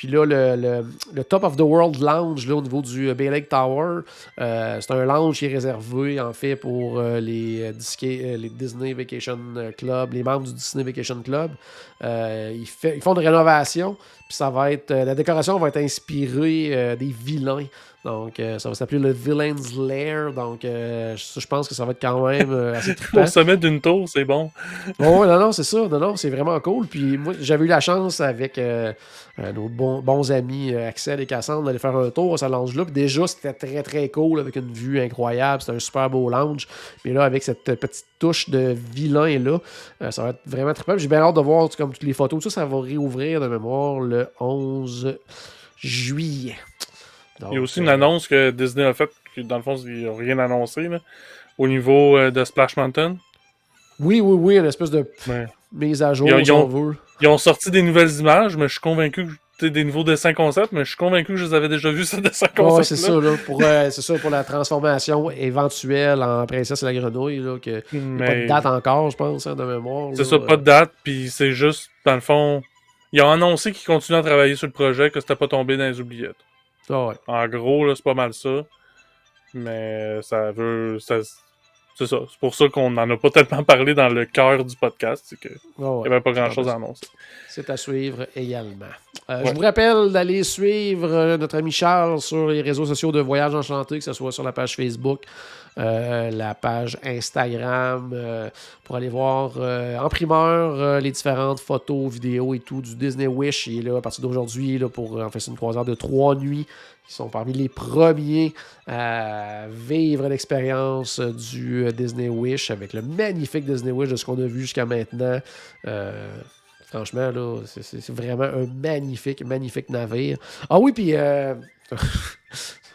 Puis là, le, le- le Top of the World Lounge là, au niveau du euh, Bay Lake Tower, euh, c'est un lounge qui est réservé en fait pour euh, les, les Disney Vacation Club, les membres du Disney Vacation Club. Ils, ils font une rénovation, puis ça va être la décoration va être inspirée des vilains. Donc, euh, ça va s'appeler le Villain's Lair. Donc, euh, je pense que ça va être quand même euh, assez trippant. Au sommet d'une tour, c'est bon. Oh, non, non, c'est ça. Non, non, c'est vraiment cool. Puis moi, j'avais eu la chance avec euh, nos bons, bons amis Axel et Cassandre d'aller faire un tour à ce lounge-là. Puis déjà, c'était très, très cool avec une vue incroyable. C'était un super beau lounge. Mais là, avec cette petite touche de vilain-là, ça va être vraiment très J'ai bien hâte de voir comme toutes les photos. Tout ça, ça va réouvrir de mémoire le 11 juillet. Il y a aussi une euh, annonce que Disney a faite, que dans le fond, ils n'ont rien annoncé, là, au niveau euh, de Splash Mountain. Oui, oui, oui, une espèce de Ouais. mise à jour, Ils ont- ils veut. Ils ont sorti des nouvelles images, mais je suis convaincu que des nouveaux dessins concepts, mais je suis convaincu que je les avais déjà vus, ces dessins Ouais, concepts. c'est ça, là, pour, euh, c'est ça, pour la transformation éventuelle en princesse et la grenouille, là, que a pas de Mais date encore, je pense, hein, de mémoire. c'est ça, pas de date, puis c'est juste, dans le fond, ils ont annoncé qu'ils continuent à travailler sur le projet, que c'était pas tombé dans les oubliettes. En gros, c'est pas mal ça. Mais ça veut. ça- c'est ça. C'est pour ça qu'on n'en a pas tellement parlé dans le cœur du podcast. C'est qu'il Ah ouais. n'y avait pas grand chose à annoncer. C'est à suivre également. Euh, Ouais. Je vous rappelle d'aller suivre euh, notre ami Charles sur les réseaux sociaux de Voyage Enchanté, que ce soit sur la page Facebook, euh, la page Instagram, euh, pour aller voir en primeur les différentes photos, vidéos et tout du Disney Wish. Il est là à partir d'aujourd'hui pour en fait c'est une croisière de trois nuits qui sont parmi les premiers à vivre l'expérience du Disney Wish avec le magnifique Disney Wish de ce qu'on a vu jusqu'à maintenant. Euh, franchement, là, c'est- vraiment un magnifique, magnifique navire. Ah oui, puis. Euh...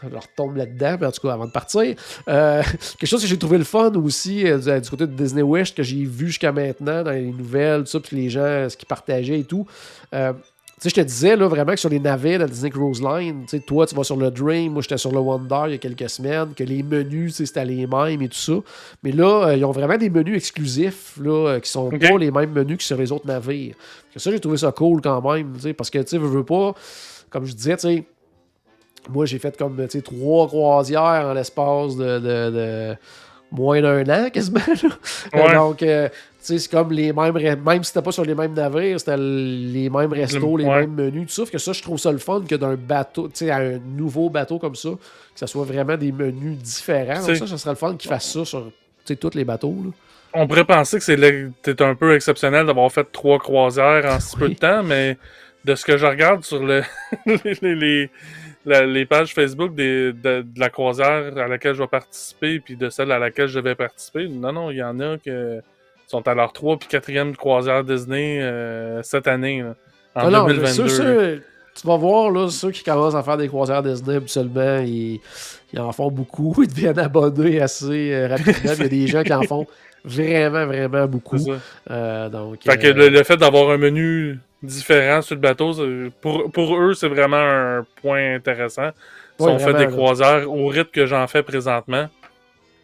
Je retombe là-dedans, mais en tout cas, avant de partir. euh, quelque chose que j'ai trouvé le fun aussi euh, du, côté de Disney Wish, que j'ai vu jusqu'à maintenant dans les nouvelles, tout ça, puis les gens, ce qu'ils partageaient et tout. Euh, sais, je te disais là, vraiment que sur les navires de Disney Cruise Line, tu sais, toi, tu vas sur le Dream, moi, j'étais sur le Wonder il y a quelques semaines, que les menus, c'était les mêmes et tout ça. Mais là, euh, ils ont vraiment des menus exclusifs là, euh, qui sont pas les mêmes menus que sur les autres navires. Que ça, j'ai trouvé ça cool quand même, tu sais, parce que, tu sais, veux, veux pas, comme je disais, tu sais, moi, j'ai fait comme, tu sais, trois croisières en l'espace de, de- de moins d'un an, quasiment. là. Ouais. Donc, euh, c'est comme les mêmes, même si c'était pas sur les mêmes navires, c'était les mêmes restos, les ouais. mêmes menus, tout ça. Fait que ça, je trouve ça le fun que d'un bateau, tu sais, à un nouveau bateau comme ça, que ça soit vraiment des menus différents. Donc ça, ça serait le fun qu'ils fassent ça sur, tu sais, tous les bateaux, là. On pourrait penser que c'est le- un peu exceptionnel d'avoir fait trois croisières en si peu de temps, mais de ce que je regarde sur le, les, les, les pages Facebook des, de, de la croisière à laquelle je vais participer, puis de celle à laquelle je vais participer, non, non, il y en a qui sont à leur 3 puis 4e croisière Disney euh, cette année, là, en Ah non, 2022. ceux- ceux- tu vas voir, là, ceux qui commencent à faire des croisières Disney, habituellement, ils, ils en font beaucoup. Ils deviennent abonnés assez euh, rapidement. Il y a des gens qui en font vraiment, vraiment beaucoup. Euh, donc, Fait que le, le fait d'avoir un menu différent sur le bateau, pour, pour eux, c'est vraiment un point intéressant. Si Ouais, on fait des croisières au rythme que j'en fais présentement,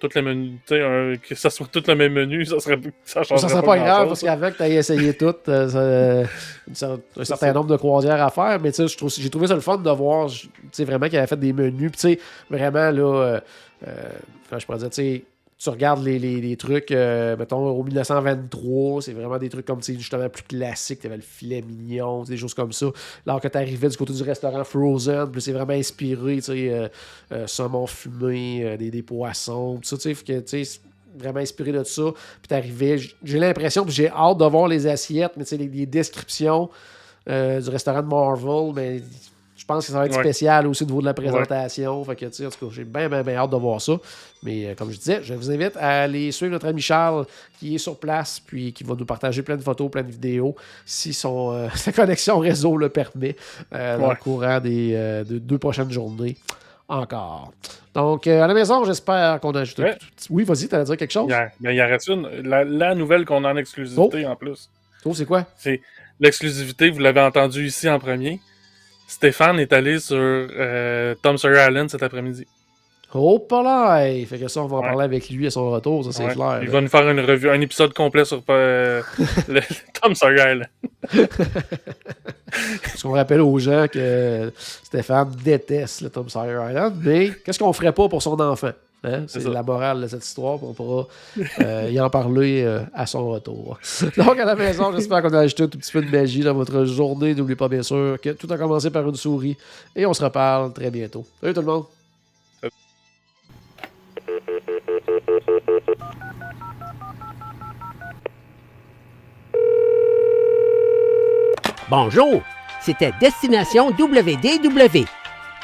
toutes les menus, tu sais, un- que ça soit tout le même menu, ça serait ça changerait Ça serait pas grave grand-chose, parce que tu aies essayé tout, euh, ça- cer- un certain ça. nombre de croisières à faire, mais tu sais, j'ai trouvé ça le fun de voir tu sais, vraiment qu'il avait fait des menus. Puis tu sais, vraiment là, euh, euh, je pourrais dire, tu sais, tu regardes les, les- trucs, euh, mettons, au 1923, c'est vraiment des trucs comme, justement, plus classiques. Tu avais le filet mignon, des choses comme ça. Alors que tu arrivais du côté du restaurant Frozen, puis c'est vraiment inspiré, tu sais, euh, euh, saumon fumé, des, des poissons, tout ça, tu sais, que, tu sais, vraiment inspiré de ça. Puis t'arrivais, j'ai l'impression, puis j'ai hâte de voir les assiettes, mais tu sais, les, descriptions du restaurant de Marvel, mais je pense que ça va être Ouais. spécial aussi au niveau de la présentation. Fait que, tu en tout cas, j'ai bien, bien, bien hâte de voir ça. Mais euh, comme je disais, je vous invite à aller suivre notre ami Charles qui est sur place, puis qui va nous partager plein de photos, plein de vidéos, si son, euh, sa connexion réseau le permet, euh, dans le courant des de deux prochaines journées. Encore. Donc, à la maison, j'espère qu'on a ajouté. Oui, vas-y, t'allais dire quelque chose? Il y, y en reste une. La, la nouvelle qu'on a en exclusivité en plus. Oh, c'est quoi? C'est l'exclusivité, vous l'avez entendu ici en premier. Stéphane est allé sur euh, Tom Sawyer Island cet après-midi. Oh, pas là! Fait que ça, on va en Ouais. parler avec lui à son retour, ça, c'est Ouais. clair. Il là. va nous faire une revue, un épisode complet sur euh, le, Tom Sawyer Island. Parce qu'on rappelle aux gens que Stéphane déteste le Tom Sawyer Island, mais qu'est-ce qu'on ferait pas pour son enfant? Hein? C'est la morale de cette histoire, on pourra euh, y en parler euh, à son retour. Donc, à la maison, j'espère qu'on a ajouté un tout petit peu de magie dans votre journée. N'oubliez pas, bien sûr, que tout a commencé par une souris. Et on se reparle très bientôt. Salut tout le monde! Bonjour, c'était Destination WDW.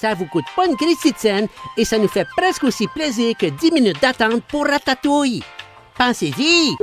Ça vous coûte pas une Christie de scène et ça nous fait presque aussi plaisir que 10 minutes d'attente pour Ratatouille. Pensez-y!